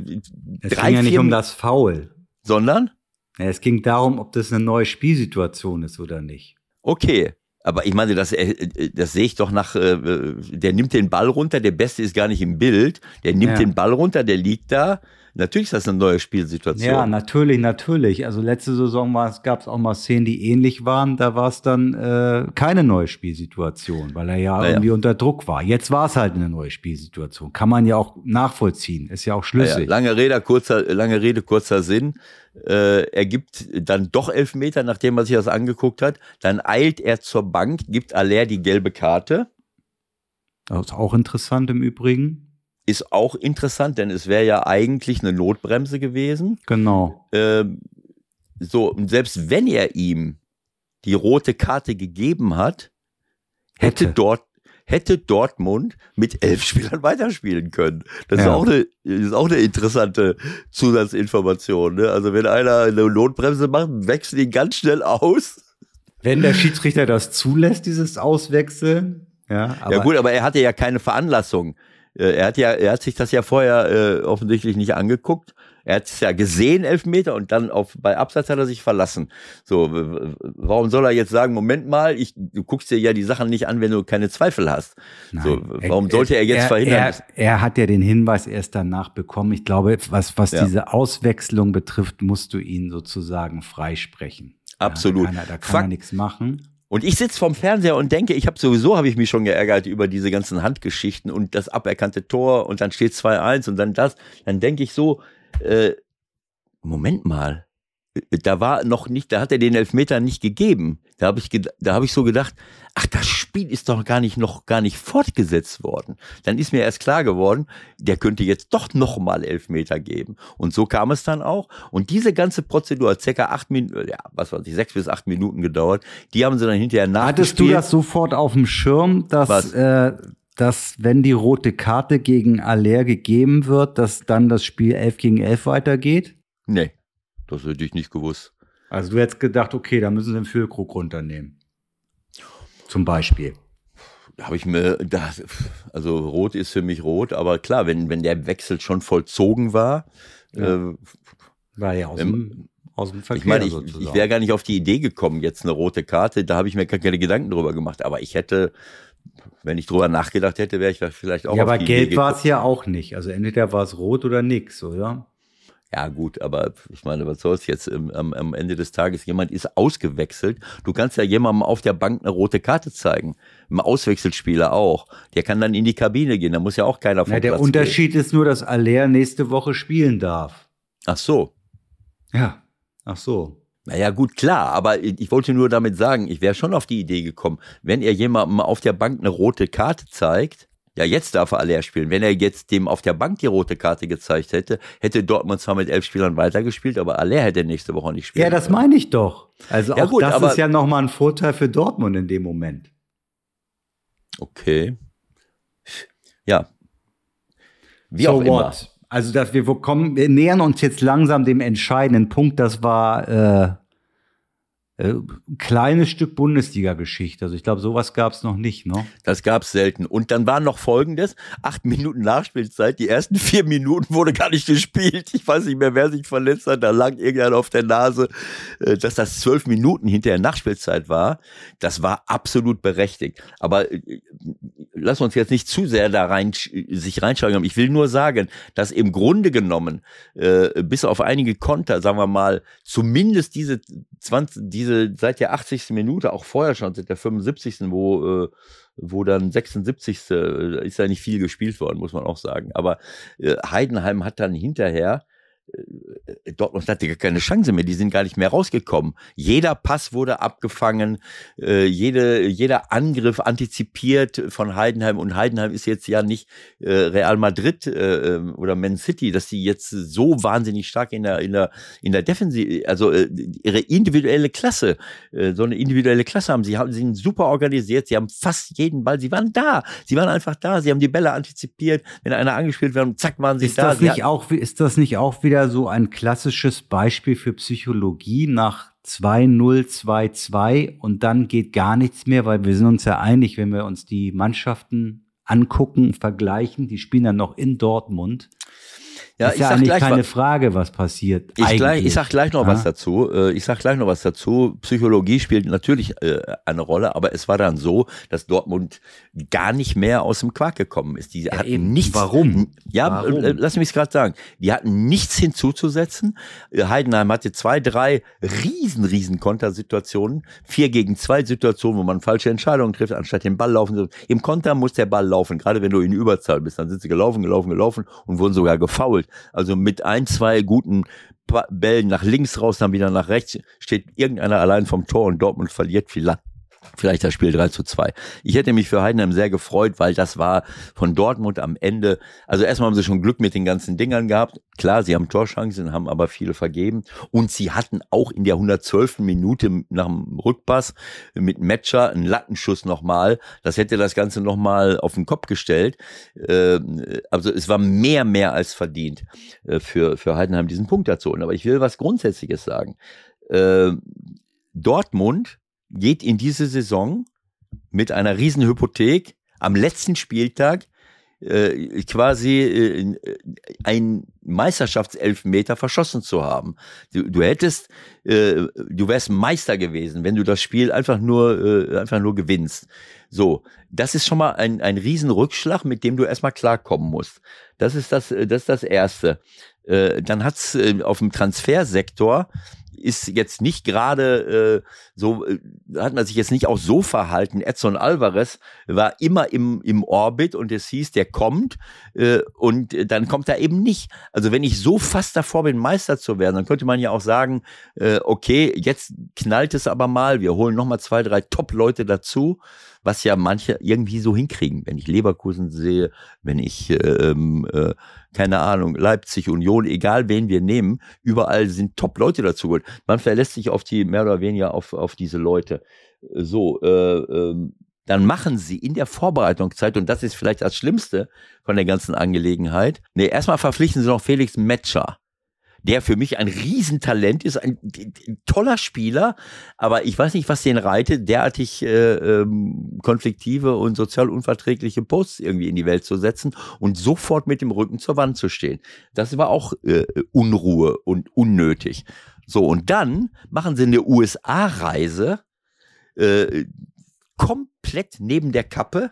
Es drei, ging ja nicht um das Foul. sondern es ging darum, ob das eine neue Spielsituation ist oder nicht. okay. Aber ich meine, das, äh, das sehe ich doch nach, äh, der nimmt den Ball runter, der Beste ist gar nicht im Bild, der nimmt Ja. den Ball runter, der liegt da. Natürlich ist das eine neue Spielsituation. Ja, natürlich, natürlich. Also letzte Saison gab es auch mal Szenen, die ähnlich waren. Da war es dann äh, keine neue Spielsituation, weil er ja Naja. irgendwie unter Druck war. Jetzt war es halt eine neue Spielsituation. Kann man ja auch nachvollziehen. Ist ja auch schlüssig. lange Rede, kurzer, lange Rede, kurzer Sinn. Äh, er gibt dann doch elf Meter, nachdem er sich das angeguckt hat. Dann eilt er zur Bank, gibt Aller die gelbe Karte. Das ist auch interessant im Übrigen. Ist auch interessant, denn es wäre ja eigentlich eine Notbremse gewesen. Genau. Ähm, so, und selbst wenn er ihm die rote Karte gegeben hat, hätte, Hätte. dort hätte Dortmund mit elf Spielern weiterspielen können. Das ist, Ja. auch eine, ist auch eine interessante Zusatzinformation. Ne? Also wenn einer eine Notbremse macht, wechselt ihn ganz schnell aus. Wenn der Schiedsrichter das zulässt, dieses Auswechseln. Ja, aber ja gut, aber er hatte ja keine Veranlassung. Äh, Er hat ja, er hat sich das ja vorher äh, offensichtlich nicht angeguckt. Er hat es ja gesehen, Elfmeter, und dann auf, bei Abseits hat er sich verlassen. So, warum soll er jetzt sagen, Moment mal, ich, du guckst dir ja die Sachen nicht an, wenn du keine Zweifel hast. So, Nein. warum sollte er jetzt verhindern? Er, er hat ja den Hinweis erst danach bekommen. Ich glaube, was, was Ja. diese Auswechslung betrifft, musst du ihn sozusagen freisprechen. Absolut. Ja, da kann er, da kann Fakt- er nichts machen. Und ich sitze vorm Fernseher und denke, ich habe sowieso habe ich mich schon geärgert über diese ganzen Handgeschichten und das aberkannte Tor und dann steht 2-1 und dann das. Dann denke ich so, äh, Moment mal, da war noch nicht, da hat er den Elfmeter nicht gegeben. Da habe ich, da habe ich so gedacht, ach, das Spiel ist doch gar nicht noch gar nicht fortgesetzt worden. Dann ist mir erst klar geworden, der könnte jetzt doch noch mal Elfmeter geben. Und so kam es dann auch. Und diese ganze Prozedur hat circa acht Minuten, ja, was weiß ich, sechs bis acht Minuten gedauert. Die haben sie dann hinterher Hattest du nachgespielt. das sofort auf dem Schirm, dass, Was? äh, dass wenn die rote Karte gegen Aller gegeben wird, dass dann das Spiel 11 gegen 11 weitergeht? Nee, das hätte ich nicht gewusst. Also du hättest gedacht, okay, da müssen sie den Füllkrug runternehmen. Zum Beispiel. Da habe ich mir, das, also rot ist für mich rot, aber klar, wenn, wenn der Wechsel schon vollzogen war, Ja. äh, War ja aus Ähm, dem aus dem Verkehr. Ich meine, ich, ich wäre gar nicht auf die Idee gekommen, jetzt eine rote Karte, da habe ich mir gar keine Gedanken drüber gemacht, aber ich hätte, wenn ich drüber nachgedacht hätte, wäre ich vielleicht auch ja, aber gelb war es ja auch nicht. Also entweder war es rot oder nix, oder? Ja, gut, aber ich meine, was soll's jetzt? Am, am Ende des Tages, jemand ist ausgewechselt. Du kannst ja jemandem auf der Bank eine rote Karte zeigen. Ein Auswechselspieler auch. Der kann dann in die Kabine gehen. Da muss ja auch keiner vom ja, Der Platz Unterschied gehen. ist nur, dass Aller nächste Woche spielen darf. Ach so. Ja, ach so. Naja, gut, klar, aber ich wollte nur damit sagen, ich wäre schon auf die Idee gekommen, wenn er jemandem auf der Bank eine rote Karte zeigt, ja, jetzt darf er Aller spielen. Wenn er jetzt dem auf der Bank die rote Karte gezeigt hätte, hätte Dortmund zwar mit elf Spielern weitergespielt, aber Aller hätte nächste Woche nicht spielen Ja, das meine ich doch. Also ja, auch gut, das ist ja nochmal ein Vorteil für Dortmund in dem Moment. Okay. Ja. Wie so auch immer. What? Also, dass wir kommen, wir nähern uns jetzt langsam dem entscheidenden Punkt. Das war äh, äh, kleines Stück Bundesliga-Geschichte. Also ich glaube, sowas gab es noch nicht, ne? Das gab es selten. Und dann war noch folgendes: acht Minuten Nachspielzeit. Die ersten vier Minuten wurde gar nicht gespielt. Ich weiß nicht mehr, wer sich verletzt hat. Da lag irgendeiner auf der Nase, äh, dass das zwölf Minuten hinter der Nachspielzeit war. Das war absolut berechtigt. Aber äh, lass uns jetzt nicht zu sehr da rein sich reinschauen. Ich will nur sagen, dass im Grunde genommen äh, bis auf einige Konter, sagen wir mal, zumindest diese 20, diese seit der 80. Minute, auch vorher schon, seit der 75. wo, äh, wo dann 76. Äh, ist ja nicht viel gespielt worden, muss man auch sagen. Aber äh, Heidenheim hat dann hinterher Dortmund hatte gar keine Chance mehr, die sind gar nicht mehr rausgekommen. Jeder Pass wurde abgefangen, äh, jede, jeder Angriff antizipiert von Heidenheim. Und Heidenheim ist jetzt ja nicht äh, Real Madrid äh, ähm, oder Man City, dass sie jetzt so wahnsinnig stark in der, in der, in der Defensive, also äh, ihre individuelle Klasse, äh, so eine individuelle Klasse haben. Sie haben, sie sind super organisiert, sie haben fast jeden Ball, sie waren da, sie waren einfach da, sie haben die Bälle antizipiert, wenn einer angespielt wird, zack, waren sie ist da. Das nicht auch, ist das nicht auch wieder so ein klassisches Beispiel für Psychologie nach 2-0-2-2 und dann geht gar nichts mehr, weil wir sind uns ja einig, wenn wir uns die Mannschaften angucken, vergleichen, die spielen dann noch in Dortmund. Ja, ist ich ja sag gleich keine was, Frage, was passiert. Ich, gleich, ich sag gleich noch ja? was dazu. Äh, ich sag gleich noch was dazu. Psychologie spielt natürlich äh, eine Rolle, aber es war dann so, dass Dortmund gar nicht mehr aus dem Quark gekommen ist. Die hatten eben. nichts. Warum? Ja, Warum? Äh, lass mich es gerade sagen. Die hatten nichts hinzuzusetzen. Heidenheim hatte zwei, drei riesen, riesen Kontersituationen. Vier gegen zwei Situationen, wo man falsche Entscheidungen trifft, anstatt den Ball laufen. Im Konter muss der Ball laufen. Gerade wenn du in Überzahl bist, dann sind sie gelaufen, gelaufen, gelaufen und wurden sogar gefault. Also mit ein, zwei guten Bällen nach links raus, dann wieder nach rechts, steht irgendeiner allein vom Tor und Dortmund verliert vielleicht vielleicht das Spiel 3 zu 2. Ich hätte mich für Heidenheim sehr gefreut, weil das war von Dortmund am Ende, also erstmal haben sie schon Glück mit den ganzen Dingern gehabt. Klar, sie haben Torchancen, haben aber viele vergeben. Und sie hatten auch in der 112. Minute nach dem Rückpass mit Matcher einen Lattenschuss nochmal. Das hätte das Ganze nochmal auf den Kopf gestellt. Ähm, also es war mehr, mehr als verdient äh, für, für Heidenheim diesen Punkt dazu. Aber ich will was Grundsätzliches sagen. Ähm, Dortmund geht in diese Saison mit einer Riesenhypothek am letzten Spieltag äh, quasi äh, ein Meisterschaftselfmeter verschossen zu haben. Du, du hättest, äh, du wärst Meister gewesen, wenn du das Spiel einfach nur, äh, einfach nur gewinnst. So, das ist schon mal ein, ein Riesenrückschlag, mit dem du erstmal klarkommen musst. Das ist das, das ist das Erste. Äh, dann hat's äh, auf dem Transfersektor ist jetzt nicht gerade äh, so, äh, hat man sich jetzt nicht auch so verhalten. Edson Alvarez war immer im, im Orbit und es hieß, der kommt äh, und dann kommt er eben nicht. Also wenn ich so fast davor bin, Meister zu werden, dann könnte man ja auch sagen, äh, okay, jetzt knallt es aber mal, wir holen nochmal zwei, drei Top-Leute dazu was ja manche irgendwie so hinkriegen. Wenn ich Leverkusen sehe, wenn ich, ähm, äh, keine Ahnung, Leipzig, Union, egal wen wir nehmen, überall sind Top-Leute dazu geholt. Man verlässt sich auf die, mehr oder weniger auf, auf diese Leute. So, äh, äh, dann machen sie in der Vorbereitungszeit, und das ist vielleicht das Schlimmste von der ganzen Angelegenheit, nee, erstmal verpflichten sie noch Felix Metscher der für mich ein Riesentalent ist, ein, toller Spieler, aber ich weiß nicht, was den reitet, derartig äh, ähm, konfliktive und sozial unverträgliche Posts irgendwie in die Welt zu setzen und sofort mit dem Rücken zur Wand zu stehen. Das war auch äh, Unruhe und unnötig. So, und dann machen sie eine USA-Reise äh, komplett neben der Kappe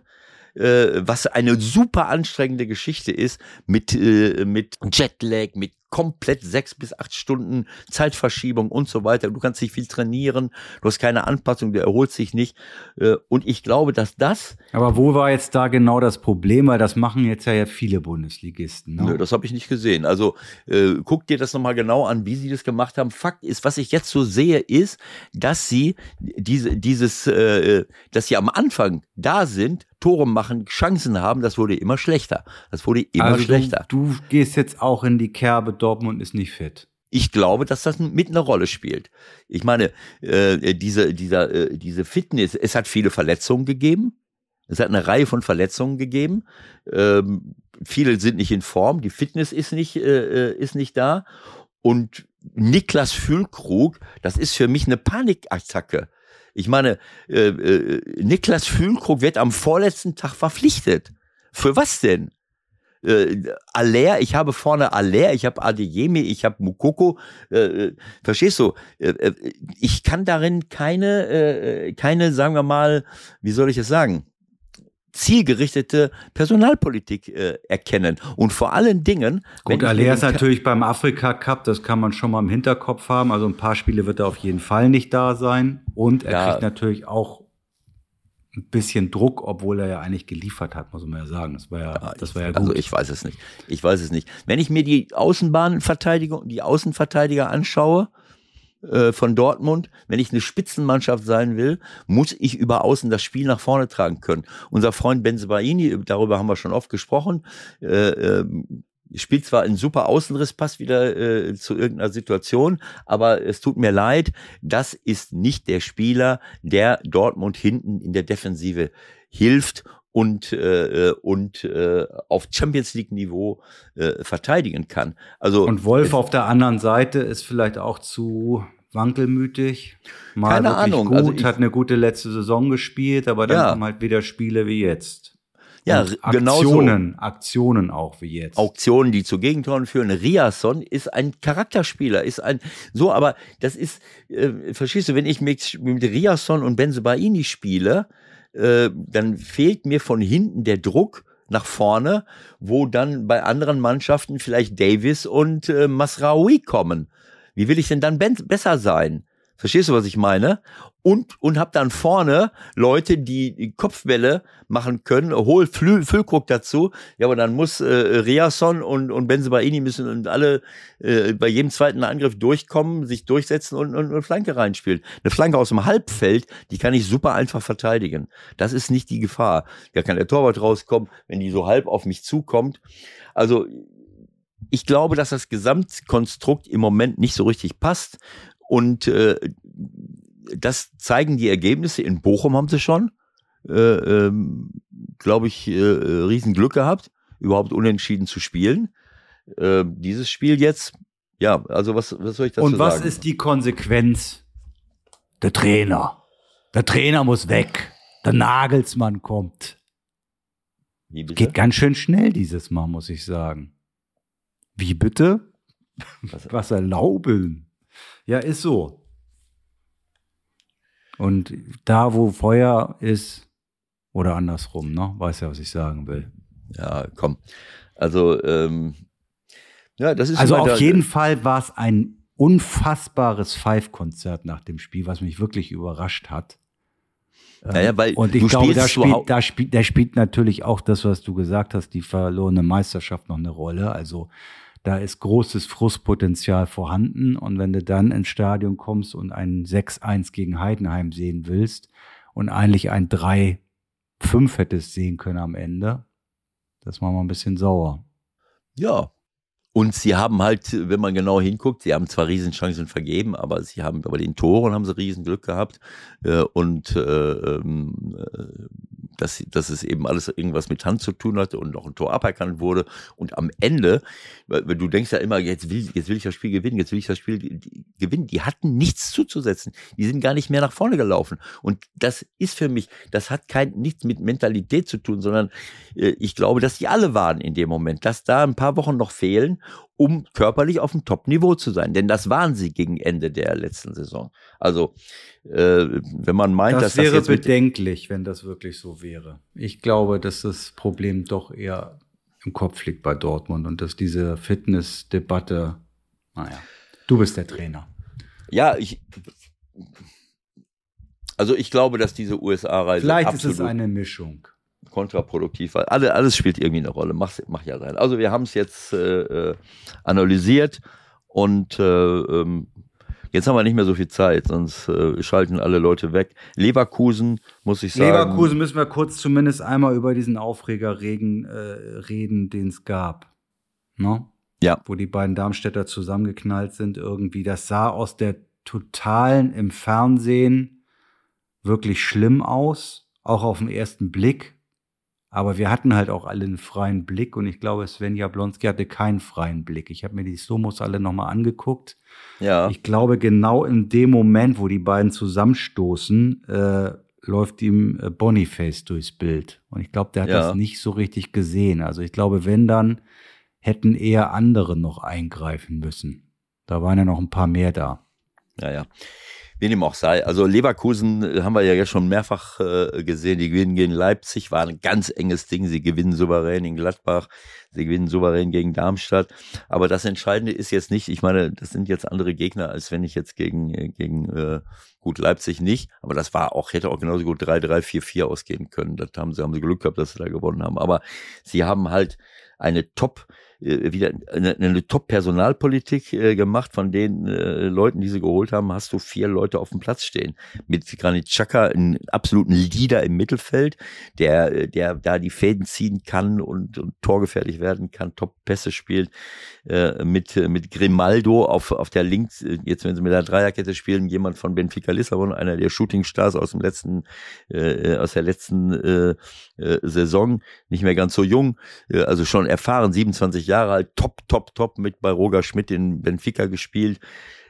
äh, was eine super anstrengende Geschichte ist, mit, äh, mit Jetlag, mit komplett sechs bis acht Stunden Zeitverschiebung und so weiter. Du kannst nicht viel trainieren, du hast keine Anpassung, du erholst dich nicht. Äh, und ich glaube, dass das. Aber wo war jetzt da genau das Problem? Weil das machen jetzt ja viele Bundesligisten. Ne? Nö, das habe ich nicht gesehen. Also äh, guck dir das nochmal genau an, wie sie das gemacht haben. Fakt ist, was ich jetzt so sehe, ist, dass sie diese, dieses, äh, dass sie am Anfang da sind, Tore machen, Chancen haben, das wurde immer schlechter. Das wurde immer also schlechter. Du, du gehst jetzt auch in die Kerbe, Dortmund ist nicht fit. Ich glaube, dass das mit einer Rolle spielt. Ich meine, äh, diese, dieser, äh, diese Fitness, es hat viele Verletzungen gegeben. Es hat eine Reihe von Verletzungen gegeben. Ähm, viele sind nicht in Form. Die Fitness ist nicht, äh, äh ist nicht da. Und Niklas Füllkrug, das ist für mich eine Panikattacke. Ich meine, äh, äh, Niklas Fühlkrug wird am vorletzten Tag verpflichtet. Für was denn? Äh, Aller, ich habe vorne Aller, ich habe Adeyemi, ich habe Mukoko. Äh, äh, verstehst du? Äh, äh, ich kann darin keine, äh, keine, sagen wir mal, wie soll ich es sagen? zielgerichtete Personalpolitik äh, erkennen. Und vor allen Dingen. Gut, Aller ist natürlich beim Afrika Cup, das kann man schon mal im Hinterkopf haben. Also ein paar Spiele wird er auf jeden Fall nicht da sein. Und er ja. kriegt natürlich auch ein bisschen Druck, obwohl er ja eigentlich geliefert hat, muss man ja sagen. Das war ja, ja das war ja also gut. Also ich weiß es nicht. Ich weiß es nicht. Wenn ich mir die Außenbahnverteidigung, die Außenverteidiger anschaue, äh, von Dortmund, wenn ich eine Spitzenmannschaft sein will, muss ich über außen das Spiel nach vorne tragen können. Unser Freund Benzebaini, darüber haben wir schon oft gesprochen, äh, äh, spielt zwar einen super Außenriss, passt wieder äh, zu irgendeiner Situation, aber es tut mir leid, das ist nicht der Spieler, der Dortmund hinten in der Defensive hilft und äh, und äh, auf Champions League Niveau äh, verteidigen kann. Also und Wolf auf der anderen Seite ist vielleicht auch zu wankelmütig. Mal Keine Ahnung. Gut, also ich, hat eine gute letzte Saison gespielt, aber dann ja. kommen halt wieder Spiele wie jetzt. Ja, genau Aktionen, Aktionen auch wie jetzt. Auktionen, die zu Gegentoren führen. Riasson ist ein Charakterspieler, ist ein so, aber das ist, äh, verstehst du, wenn ich mit, mit Riasson und Benzebaini spiele, äh, dann fehlt mir von hinten der Druck nach vorne, wo dann bei anderen Mannschaften vielleicht Davis und äh, Masraoui kommen. Wie will ich denn dann besser sein? Verstehst du, was ich meine? und, und habe dann vorne Leute, die Kopfwelle machen können, hol Flü Füllkrug dazu. Ja, aber dann muss äh, Riasson und, und Benzebaini müssen und alle äh, bei jedem zweiten Angriff durchkommen, sich durchsetzen und, und, und Flanke reinspielen. Eine Flanke aus dem Halbfeld, die kann ich super einfach verteidigen. Das ist nicht die Gefahr. Da kann der Torwart rauskommen, wenn die so halb auf mich zukommt. Also ich glaube, dass das Gesamtkonstrukt im Moment nicht so richtig passt. Und äh, das zeigen die Ergebnisse. In Bochum haben sie schon, äh, ähm, glaube ich, äh, Riesenglück gehabt, überhaupt unentschieden zu spielen. Äh, dieses Spiel jetzt, ja, also was, was soll ich dazu sagen? Und was sagen? ist die Konsequenz? Der Trainer. Der Trainer muss weg. Der Nagelsmann kommt. Geht ganz schön schnell dieses Mal, muss ich sagen. Wie bitte? Was, was erlauben? Ja, ist so. Und da, wo Feuer ist, oder andersrum, ne? Weiß ja, was ich sagen will. Ja, komm. Also, ähm, ja, das ist. Also auf jeden Fall war es ein unfassbares Five-Konzert nach dem Spiel, was mich wirklich überrascht hat. Naja, weil und ich glaube, da spielt, da, spielt, da spielt natürlich auch das, was du gesagt hast, die verlorene Meisterschaft noch eine Rolle. Also da ist großes Frustpotenzial vorhanden. Und wenn du dann ins Stadion kommst und ein 6-1 gegen Heidenheim sehen willst und eigentlich ein 3-5 hättest sehen können am Ende, das war mal ein bisschen sauer. Ja, und sie haben halt, wenn man genau hinguckt, sie haben zwar Riesenchancen vergeben, aber sie haben, bei den Toren haben sie Riesenglück gehabt. Äh, und äh, ähm, äh, dass, dass es eben alles irgendwas mit Hand zu tun hatte und noch ein Tor aberkannt wurde. Und am Ende, weil, du denkst ja immer, jetzt will, jetzt will ich das Spiel gewinnen, jetzt will ich das Spiel gewinnen. Die hatten nichts zuzusetzen. Die sind gar nicht mehr nach vorne gelaufen. Und das ist für mich, das hat kein, nichts mit Mentalität zu tun, sondern äh, ich glaube, dass die alle waren in dem Moment, dass da ein paar Wochen noch fehlen um körperlich auf dem Top-Niveau zu sein. Denn das waren sie gegen Ende der letzten Saison. Also, äh, wenn man meint, das dass wäre das jetzt bedenklich, wenn das wirklich so wäre. Ich glaube, dass das Problem doch eher im Kopf liegt bei Dortmund und dass diese Fitnessdebatte, naja, du bist der Trainer. Ja, ich. Also ich glaube, dass diese USA-Reise Vielleicht ist es eine Mischung. Kontraproduktiv war. Alle, alles spielt irgendwie eine Rolle. Mach, mach ja sein. Also wir haben es jetzt äh, äh, analysiert und äh, ähm, jetzt haben wir nicht mehr so viel Zeit, sonst äh, schalten alle Leute weg. Leverkusen, muss ich sagen. Leverkusen müssen wir kurz zumindest einmal über diesen Aufreger regen, äh, reden, den es gab. Ne? Ja. Wo die beiden Darmstädter zusammengeknallt sind irgendwie. Das sah aus der totalen im Fernsehen wirklich schlimm aus, auch auf den ersten Blick. Aber wir hatten halt auch alle einen freien Blick und ich glaube, Sven Jablonski hatte keinen freien Blick. Ich habe mir die Slomos alle nochmal angeguckt. Ja. Ich glaube, genau in dem Moment, wo die beiden zusammenstoßen, äh, läuft ihm äh, Boniface durchs Bild. Und ich glaube, der hat Ja. das nicht so richtig gesehen. Also ich glaube, wenn dann, hätten eher andere noch eingreifen müssen. Da waren ja noch ein paar mehr da. Ja, ja. Wie dem auch sei. Also Leverkusen äh, haben wir ja schon mehrfach äh, gesehen. Die gewinnen gegen Leipzig, war ein ganz enges Ding. Sie gewinnen souverän in Gladbach, sie gewinnen souverän gegen Darmstadt. Aber das Entscheidende ist jetzt nicht, ich meine, das sind jetzt andere Gegner, als wenn ich jetzt gegen, äh, gegen äh, gut Leipzig nicht. Aber das war auch, hätte auch genauso gut 3-3, 4-4 ausgehen können. Das haben sie, haben sie Glück gehabt, dass sie da gewonnen haben. Aber sie haben halt eine Top, wieder eine, eine Top-Personalpolitik äh, gemacht. Von den äh, Leuten, die sie geholt haben, hast du vier Leute auf dem Platz stehen. Mit Granit Xhaka, einen absoluten Leader im Mittelfeld, der, äh, der da die Fäden ziehen kann und, und torgefährlich werden kann, Top-Pässe spielt. Äh, mit, äh, mit Grimaldo auf, auf der Links, äh, jetzt wenn sie mit der Dreierkette spielen, jemand von Benfica Lissabon, einer der Shootingstars aus dem letzten, äh, aus der letzten äh, äh, Saison, nicht mehr ganz so jung, äh, also schon erfahren, 27 Jahre alt, top, top, top, mit bei Roger Schmidt in Benfica gespielt.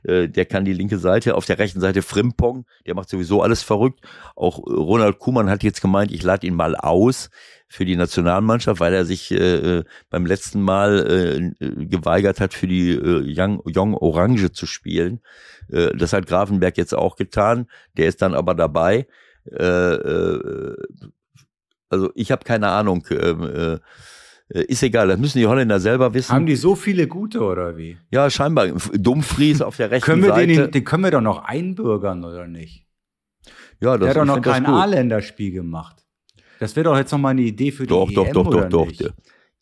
Äh, Der kann die linke Seite, auf der rechten Seite Frimpong, der macht sowieso alles verrückt. Auch Ronald Kuhmann hat jetzt gemeint, ich lade ihn mal aus für die Nationalmannschaft, weil er sich äh, äh, beim letzten Mal äh, äh, geweigert hat, für die äh, Young, Young Orange zu spielen. Äh, das hat Grafenberg jetzt auch getan. Der ist dann aber dabei. Äh, äh, also ich habe keine Ahnung. ähm, äh, äh, ist egal, das müssen die Holländer selber wissen. Haben die so viele gute oder wie? ja, scheinbar. Dumfries auf der rechten Können wir Seite. den, den können wir doch noch einbürgern oder nicht? ja, das, Der hat doch noch kein. A-Länderspiel gemacht. Das wäre doch jetzt noch mal eine Idee für die Doch, doch, EM, doch, oder doch, doch. nicht? Der,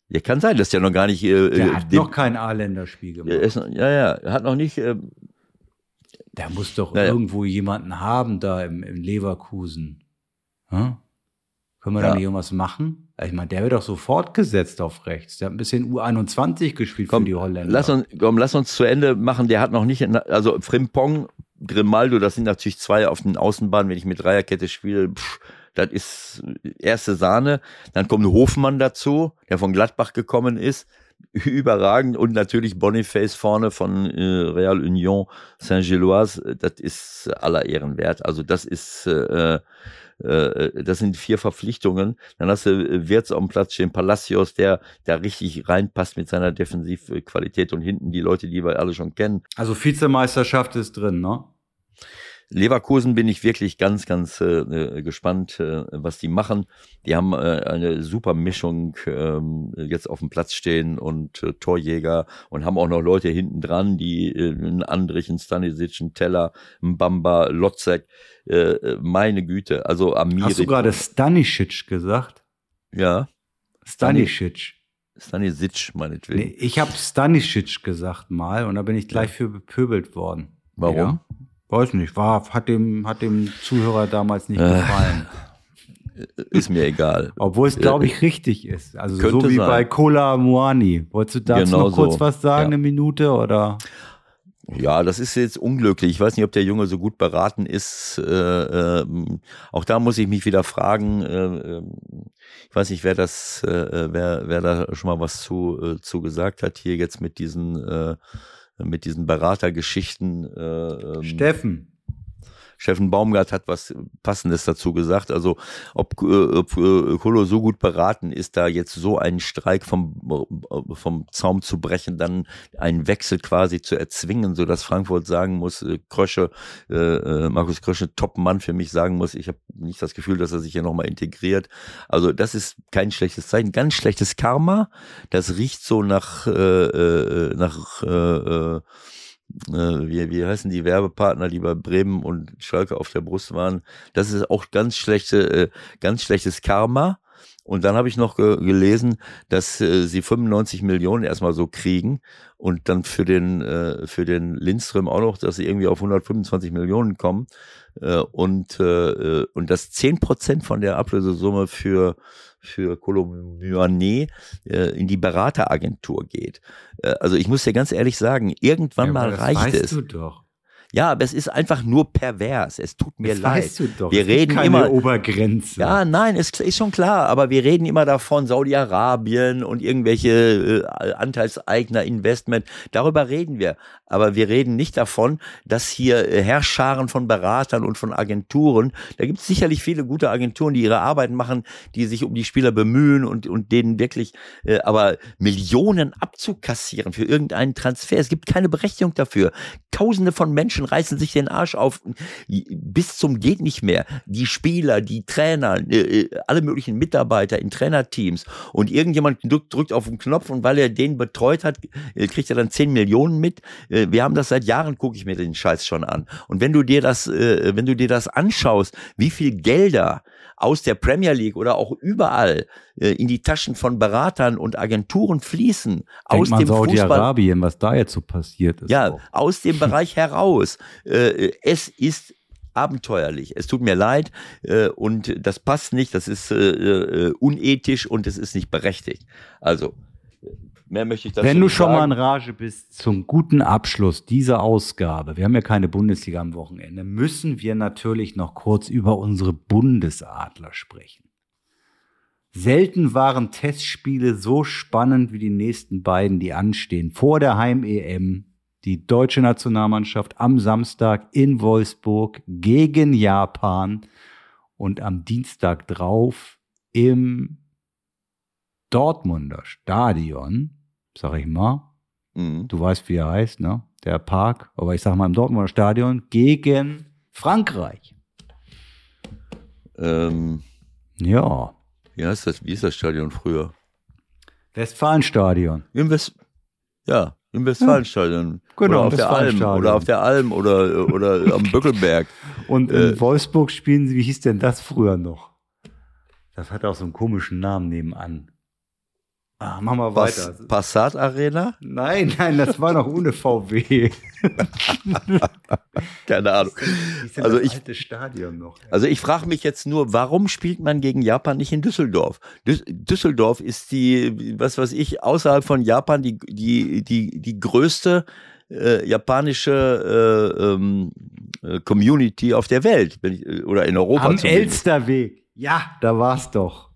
ja, kann sein, dass der noch gar nicht. Äh, Der äh, hat dem- noch kein A-Länderspiel gemacht. er ist, ja, ja, er hat noch nicht. Äh, Der muss doch Ja, irgendwo jemanden haben da im, im Leverkusen. Hm? Können wir da Ja. nicht irgendwas machen? Ich meine, der wird doch sofort gesetzt auf rechts. Der hat ein bisschen U21 gespielt komm, für die Holländer. lass uns, komm, lass uns zu Ende machen. Der hat noch nicht, also Frimpong, Grimaldo, das sind natürlich zwei auf den Außenbahnen. Wenn ich mit Dreierkette spiele, pff, das ist erste Sahne. Dann kommt Hofmann dazu, der von Gladbach gekommen ist. Überragend und natürlich Boniface vorne von äh, Real Union Saint-Gilloise, das ist aller Ehren wert. Also das ist äh, äh, das sind vier Verpflichtungen. Dann hast du äh, Wirtz auf dem Platz stehen, Palacios, der da richtig reinpasst mit seiner Defensivqualität und hinten die Leute, die wir alle schon kennen. also Vizemeisterschaft ist drin, ne? Leverkusen bin ich wirklich ganz, ganz äh, äh, gespannt, äh, was die machen. Die haben äh, eine super Mischung ähm, jetzt auf dem Platz stehen und äh, Torjäger und haben auch noch Leute hinten dran, die äh, einen Andrich, einen Stanisic, einen Teller, einen Bamba, Lotzek, äh, äh, meine Güte, also Amiri. Hast du gerade Stanisic gesagt? Ja, Stanisic. Stanisic meinetwegen. Nee, ich habe Stanisic gesagt mal und da bin ich gleich für bepöbelt worden. Warum? Ja? Weiß nicht, war, hat dem, hat dem Zuhörer damals nicht Äh, gefallen. Ist mir egal. Obwohl es, glaube ich, richtig ist. Also so wie sein. bei Kola Muani. Wolltest du dazu Genau noch kurz so. was sagen, Ja. eine Minute? Oder? Ja, das ist jetzt unglücklich. Ich weiß nicht, ob der Junge so gut beraten ist. Äh, ähm, auch da muss ich mich wieder fragen. Äh, ähm, ich weiß nicht, wer das, äh, wer, wer da schon mal was zu, äh, zu gesagt hat hier jetzt mit diesen, äh, mit diesen Beratergeschichten. Äh, ähm, Steffen. Steffen Baumgart hat was Passendes dazu gesagt. Also ob, äh, ob äh, Kolo so gut beraten ist, da jetzt so einen Streik vom, äh, vom Zaum zu brechen, dann einen Wechsel quasi zu erzwingen, so dass Frankfurt sagen muss, äh, Krösche, äh, äh, Markus Krösche, Top-Mann für mich sagen muss, ich habe nicht das Gefühl, dass er sich hier nochmal integriert. Also das ist kein schlechtes Zeichen, ganz schlechtes Karma. Das riecht so nach, äh, äh, nach äh, äh, wie, wie heißen die Werbepartner, die bei Bremen und Schalke auf der Brust waren. Das ist auch ganz schlechte, äh, ganz schlechtes Karma. Und dann habe ich noch ge gelesen, dass äh, sie 95 Millionen erstmal so kriegen und dann für den äh, für den Lindström auch noch, dass sie irgendwie auf 125 Millionen kommen äh, und äh, und dass 10 Prozent von der Ablösesumme für für Colombiané äh, in die Berateragentur geht. Äh, also ich muss dir ganz ehrlich sagen, irgendwann ja, mal reicht weißt es. Du doch. Ja, aber es ist einfach nur pervers. Es tut mir das leid. Weißt du doch. Wir es reden keine immer Obergrenze. Ja, nein, es ist schon klar, aber wir reden immer davon Saudi-Arabien und irgendwelche äh, Anteilseigner Investment. Darüber reden wir, aber wir reden nicht davon, dass hier äh, Herrscharen von Beratern und von Agenturen, da gibt es sicherlich viele gute Agenturen, die ihre Arbeit machen, die sich um die Spieler bemühen und und denen wirklich äh, aber Millionen abzukassieren für irgendeinen Transfer, es gibt keine Berechtigung dafür. Tausende von Menschen reißen sich den Arsch auf bis zum geht nicht mehr. Die Spieler, die Trainer, äh, äh, alle möglichen Mitarbeiter in Trainerteams und irgendjemand drückt, auf den Knopf und weil er den betreut hat, äh, kriegt er dann 10 Millionen mit. Wir haben das seit Jahren, gucke ich mir den Scheiß schon an. Und wenn du dir das, wenn du dir das anschaust, wie viel Gelder aus der Premier League oder auch überall äh, in die Taschen von Beratern und Agenturen fließen. Denk aus dem Saudi-Arabien, was da jetzt so passiert ist. Ja, auch. aus dem Bereich heraus. Äh, es ist abenteuerlich. Es tut mir leid äh, und das passt nicht, das ist äh, äh unethisch und es ist nicht berechtigt. Also Mehr möchte ich dazu Wenn du schon sagen. mal in Rage bist, zum guten Abschluss dieser Ausgabe, wir haben ja keine Bundesliga am Wochenende, müssen wir natürlich noch kurz über unsere Bundesadler sprechen. Selten waren Testspiele so spannend wie die nächsten beiden, die anstehen. Vor der Heim-EM, die deutsche Nationalmannschaft am Samstag in Wolfsburg gegen Japan und am Dienstag drauf im Dortmunder Stadion sag ich mal. Mhm. Du weißt, wie er heißt, ne? Der Park, aber ich sag mal im Dortmunder Stadion gegen Frankreich. Ähm, ja. Wie heißt das? Wie ist das Stadion früher? Westfalenstadion. Im West ja, im Westfalenstadion. Ja, genau, oder auf der Alm oder auf der Alm oder, oder am Böckelberg. Und in äh, Wolfsburg spielen sie, wie hieß denn das früher noch? Das hat auch so einen komischen Namen nebenan. Ah, machen wir weiter. Was, Passat Arena? Nein, nein, das war noch ohne VW. Keine Ahnung. Also ich, Stadion noch. Also ich frage mich jetzt nur, warum spielt man gegen Japan nicht in Düsseldorf? Düsseldorf ist die, was weiß ich, außerhalb von Japan die, die, die, die größte äh, japanische äh, ähm, äh, Community auf der Welt ich, oder in Europa. Am Elsterweg. Ja, da war's doch.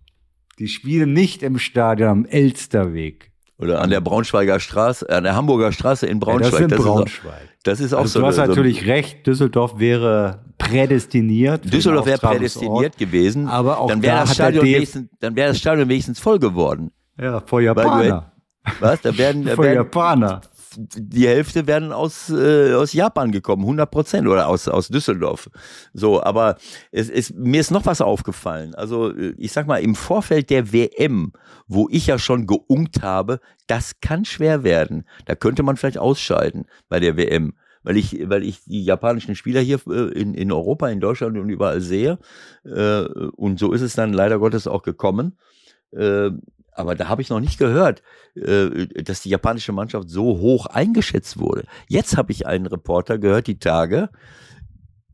Die spielen nicht im Stadion am Elsterweg. Oder an der Braunschweiger Straße, an der Hamburger Straße in Braunschweig. Ja, das ist in Braunschweig. das ist auch also so. Du hast so natürlich recht, Düsseldorf wäre prädestiniert. Düsseldorf wäre prädestiniert gewesen. Aber auch dann wäre da das, Stadion wenigstens, dann wäre das Stadion wenigstens voll geworden. Ja, vor Japaner. Was? Da werden, da vor werden, Japaner die Hälfte werden aus, äh, aus Japan gekommen, 100 Prozent oder aus, aus Düsseldorf. So, aber es, es, mir ist noch was aufgefallen. Also ich sag mal, im Vorfeld der WM, wo ich ja schon geunkt habe, das kann schwer werden. Da könnte man vielleicht ausscheiden bei der WM weil ich, weil ich die japanischen Spieler hier äh, in, in Europa, in Deutschland und überall sehe. Äh, und so ist es dann leider Gottes auch gekommen. Äh, aber da habe ich noch nicht gehört, äh, dass die japanische Mannschaft so hoch eingeschätzt wurde. Jetzt habe ich einen Reporter gehört, die Tage,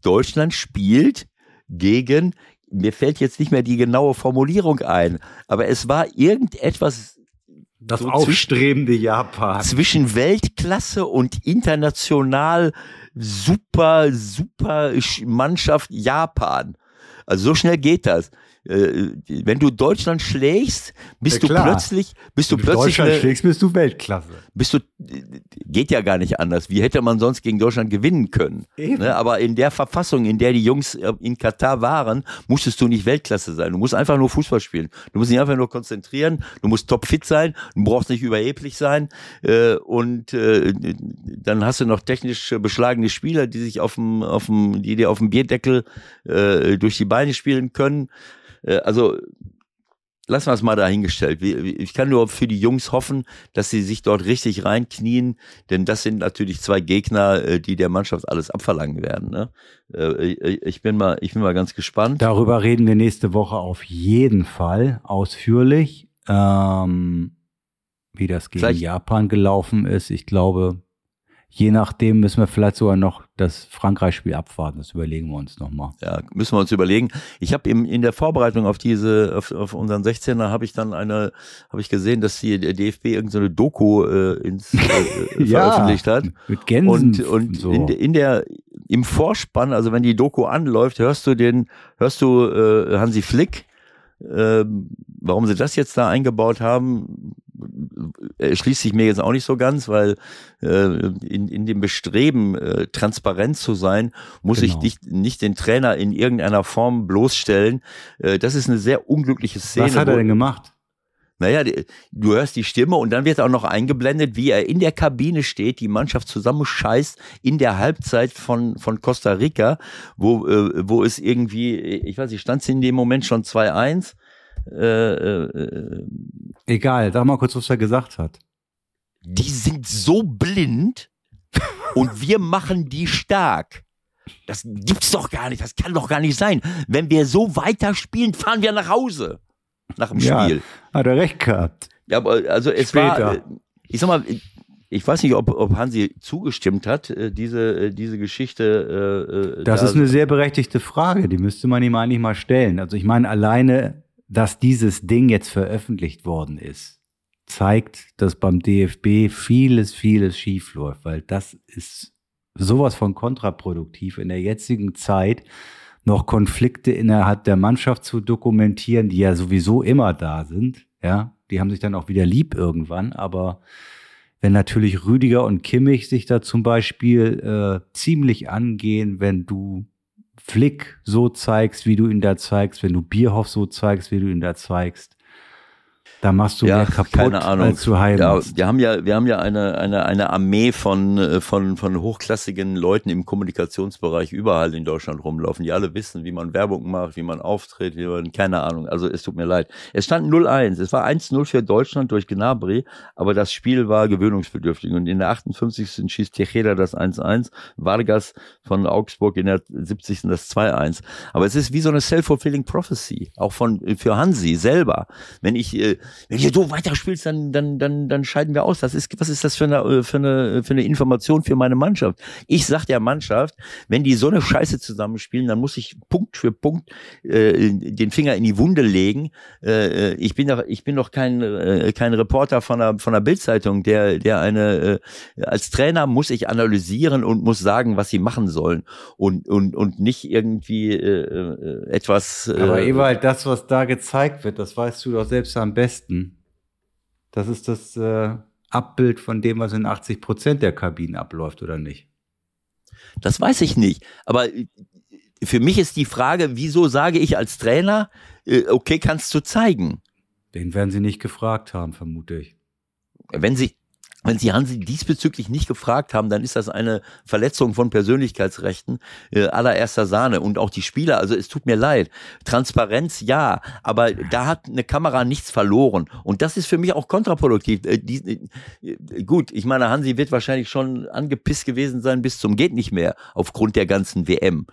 Deutschland spielt gegen, mir fällt jetzt nicht mehr die genaue Formulierung ein, aber es war irgendetwas. Das so aufstrebende Japan. Zwischen Weltklasse und international super, super Mannschaft Japan. Also so schnell geht das. Äh, wenn du Deutschland schlägst, bist ja, du plötzlich, bist du, wenn du plötzlich Deutschland eine, schlägst, bist du Weltklasse. Bist du geht ja gar nicht anders. Wie hätte man sonst gegen Deutschland gewinnen können? Ne? Aber in der Verfassung, in der die Jungs äh, in Katar waren, musstest du nicht Weltklasse sein. Du musst einfach nur Fußball spielen. Du musst dich einfach nur konzentrieren. Du musst topfit sein. Du brauchst nicht überheblich sein. Äh, und äh, dann hast du noch technisch beschlagene Spieler, die sich auf dem, auf dem, die dir auf dem Bierdeckel durch die Beine spielen können. Also lassen wir es mal dahingestellt. Ich kann nur für die Jungs hoffen, dass sie sich dort richtig reinknien, denn das sind natürlich zwei Gegner, äh, die der Mannschaft alles abverlangen werden. Ne? Äh, ich bin mal, ich bin mal ganz gespannt. Darüber reden wir nächste Woche auf jeden Fall ausführlich, ähm, wie das gegen Vielleicht. Japan gelaufen ist. Ich glaube, Je nachdem müssen wir vielleicht sogar noch das Frankreich-Spiel abwarten. Das überlegen wir uns nochmal. Ja, müssen wir uns überlegen. Ich habe in der Vorbereitung auf diese, auf, auf unseren 16er, habe ich dann eine, habe ich gesehen, dass die, der DFB irgendeine so Doku äh, ins, äh, ja, veröffentlicht hat. Mit Gänsen und, und so. in, in der im Vorspann, also wenn die Doku anläuft, hörst du den, hörst du äh, Hansi Flick. Äh, warum sie das jetzt da eingebaut haben, erschließt sich mir jetzt auch nicht so ganz, weil äh, in, in dem Bestreben, äh, transparent zu sein, muss genau. ich nicht, nicht den Trainer in irgendeiner Form bloßstellen. Äh, das ist eine sehr unglückliche Szene. Was hat er denn gemacht? Naja, du hörst die Stimme und dann wird auch noch eingeblendet, wie er in der Kabine steht, die Mannschaft zusammenscheißt in der Halbzeit von, von Costa Rica, wo, äh, wo es irgendwie, ich weiß nicht, stand es in dem Moment schon 2-1 äh, äh, Egal, sag mal kurz, was er gesagt hat. Die sind so blind und wir machen die stark. Das gibt's doch gar nicht, das kann doch gar nicht sein. Wenn wir so weiterspielen, fahren wir nach Hause. Nach dem ja, Spiel. Hat er recht gehabt. Ja, aber also es Später. war, äh, ich sag mal, ich weiß nicht, ob, ob Hansi zugestimmt hat, äh, diese, diese Geschichte. Äh, das da ist eine sehr berechtigte Frage, die müsste man ihm eigentlich mal stellen. Also ich meine, alleine dass dieses Ding jetzt veröffentlicht worden ist, zeigt, dass beim DFB vieles, vieles schief läuft, weil das ist sowas von kontraproduktiv in der jetzigen Zeit noch Konflikte innerhalb der Mannschaft zu dokumentieren, die ja sowieso immer da sind. Ja, die haben sich dann auch wieder lieb irgendwann, aber wenn natürlich Rüdiger und Kimmich sich da zum Beispiel äh, ziemlich angehen, wenn du Flick so zeigst, wie du ihn da zeigst, wenn du Bierhoff so zeigst, wie du ihn da zeigst, da machst du ja, mehr kaputt keine Ahnung. als du heim ja, Wir haben ja, wir haben ja eine, eine, eine Armee von, äh, von, von hochklassigen Leuten im Kommunikationsbereich überall in Deutschland rumlaufen, die alle wissen, wie man Werbung macht, wie man auftritt, wie man, keine Ahnung. Also es tut mir leid. Es stand 0-1. Es war 1-0 für Deutschland durch Gnabry, aber das Spiel war gewöhnungsbedürftig. Und in der 58. schießt Tejeda das 1-1, Vargas von Augsburg in der 70. das 2-1. Aber es ist wie so eine self-fulfilling prophecy, auch von, für Hansi selber. Wenn ich, äh, wenn ihr so weiterspielst, dann, dann, dann, dann scheiden wir aus. Das ist, was ist das für eine, für eine, für eine Information für meine Mannschaft? Ich sag der Mannschaft, wenn die so eine Scheiße zusammenspielen, dann muss ich Punkt für Punkt äh, den Finger in die Wunde legen. Äh, ich bin doch, ich bin doch kein, äh, kein Reporter von einer, von einer Bildzeitung, der, der eine, äh, als Trainer muss ich analysieren und muss sagen, was sie machen sollen und, und, und nicht irgendwie äh, äh etwas. Äh, Aber Ewald, das, was da gezeigt wird, das weißt du doch selbst am besten besten. Das ist das äh, Abbild von dem, was in 80 Prozent der Kabinen abläuft, oder nicht? Das weiß ich nicht. Aber äh, für mich ist die Frage, wieso sage ich als Trainer, äh, okay, kannst du zeigen? Den werden sie nicht gefragt haben, vermute ich. Wenn sie, wenn Sie Hansi diesbezüglich nicht gefragt haben, dann ist das eine Verletzung von Persönlichkeitsrechten äh, allererster Sahne und auch die Spieler. Also es tut mir leid. Transparenz ja, aber da hat eine Kamera nichts verloren und das ist für mich auch kontraproduktiv. Äh, die, äh, gut, ich meine, Hansi wird wahrscheinlich schon angepisst gewesen sein bis zum geht nicht mehr aufgrund der ganzen WM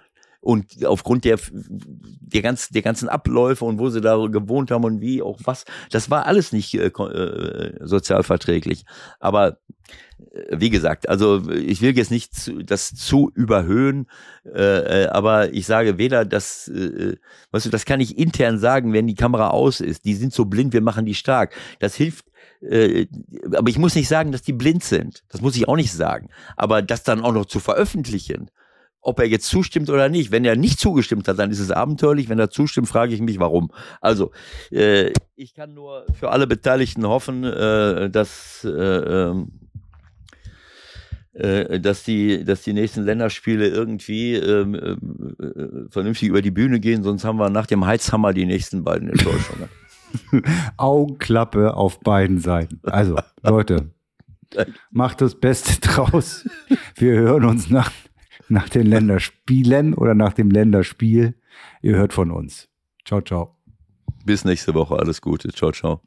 und aufgrund der, der, ganzen, der ganzen Abläufe und wo sie da gewohnt haben und wie auch was, das war alles nicht äh, äh, sozialverträglich. Aber äh, wie gesagt, also ich will jetzt nicht zu, das zu überhöhen, äh, äh aber ich sage weder, dass, äh, weißt du, das kann ich intern sagen, wenn die Kamera aus ist. Die sind so blind, wir machen die stark. Das hilft aber ich muss nicht sagen, dass die blind sind. Das muss ich auch nicht sagen. Aber das dann auch noch zu veröffentlichen, ob er jetzt zustimmt oder nicht. Wenn er nicht zugestimmt hat, dann ist es abenteuerlich. Wenn er zustimmt, frage ich mich, warum. Also, äh, ich kann nur für alle Beteiligten hoffen, äh, dass, äh, ähm, äh, dass die, dass die nächsten Länderspiele irgendwie ähm, äh, vernünftig über die Bühne gehen, sonst haben wir nach dem Heizhammer die nächsten beiden Enttäuschungen. Augenklappe auf beiden Seiten. Also, Leute, macht das Beste draus. Wir hören uns nach, nach den Länderspielen oder nach dem Länderspiel. Ihr hört von uns. Ciao, ciao. Bis nächste Woche. Alles Gute. Ciao, ciao.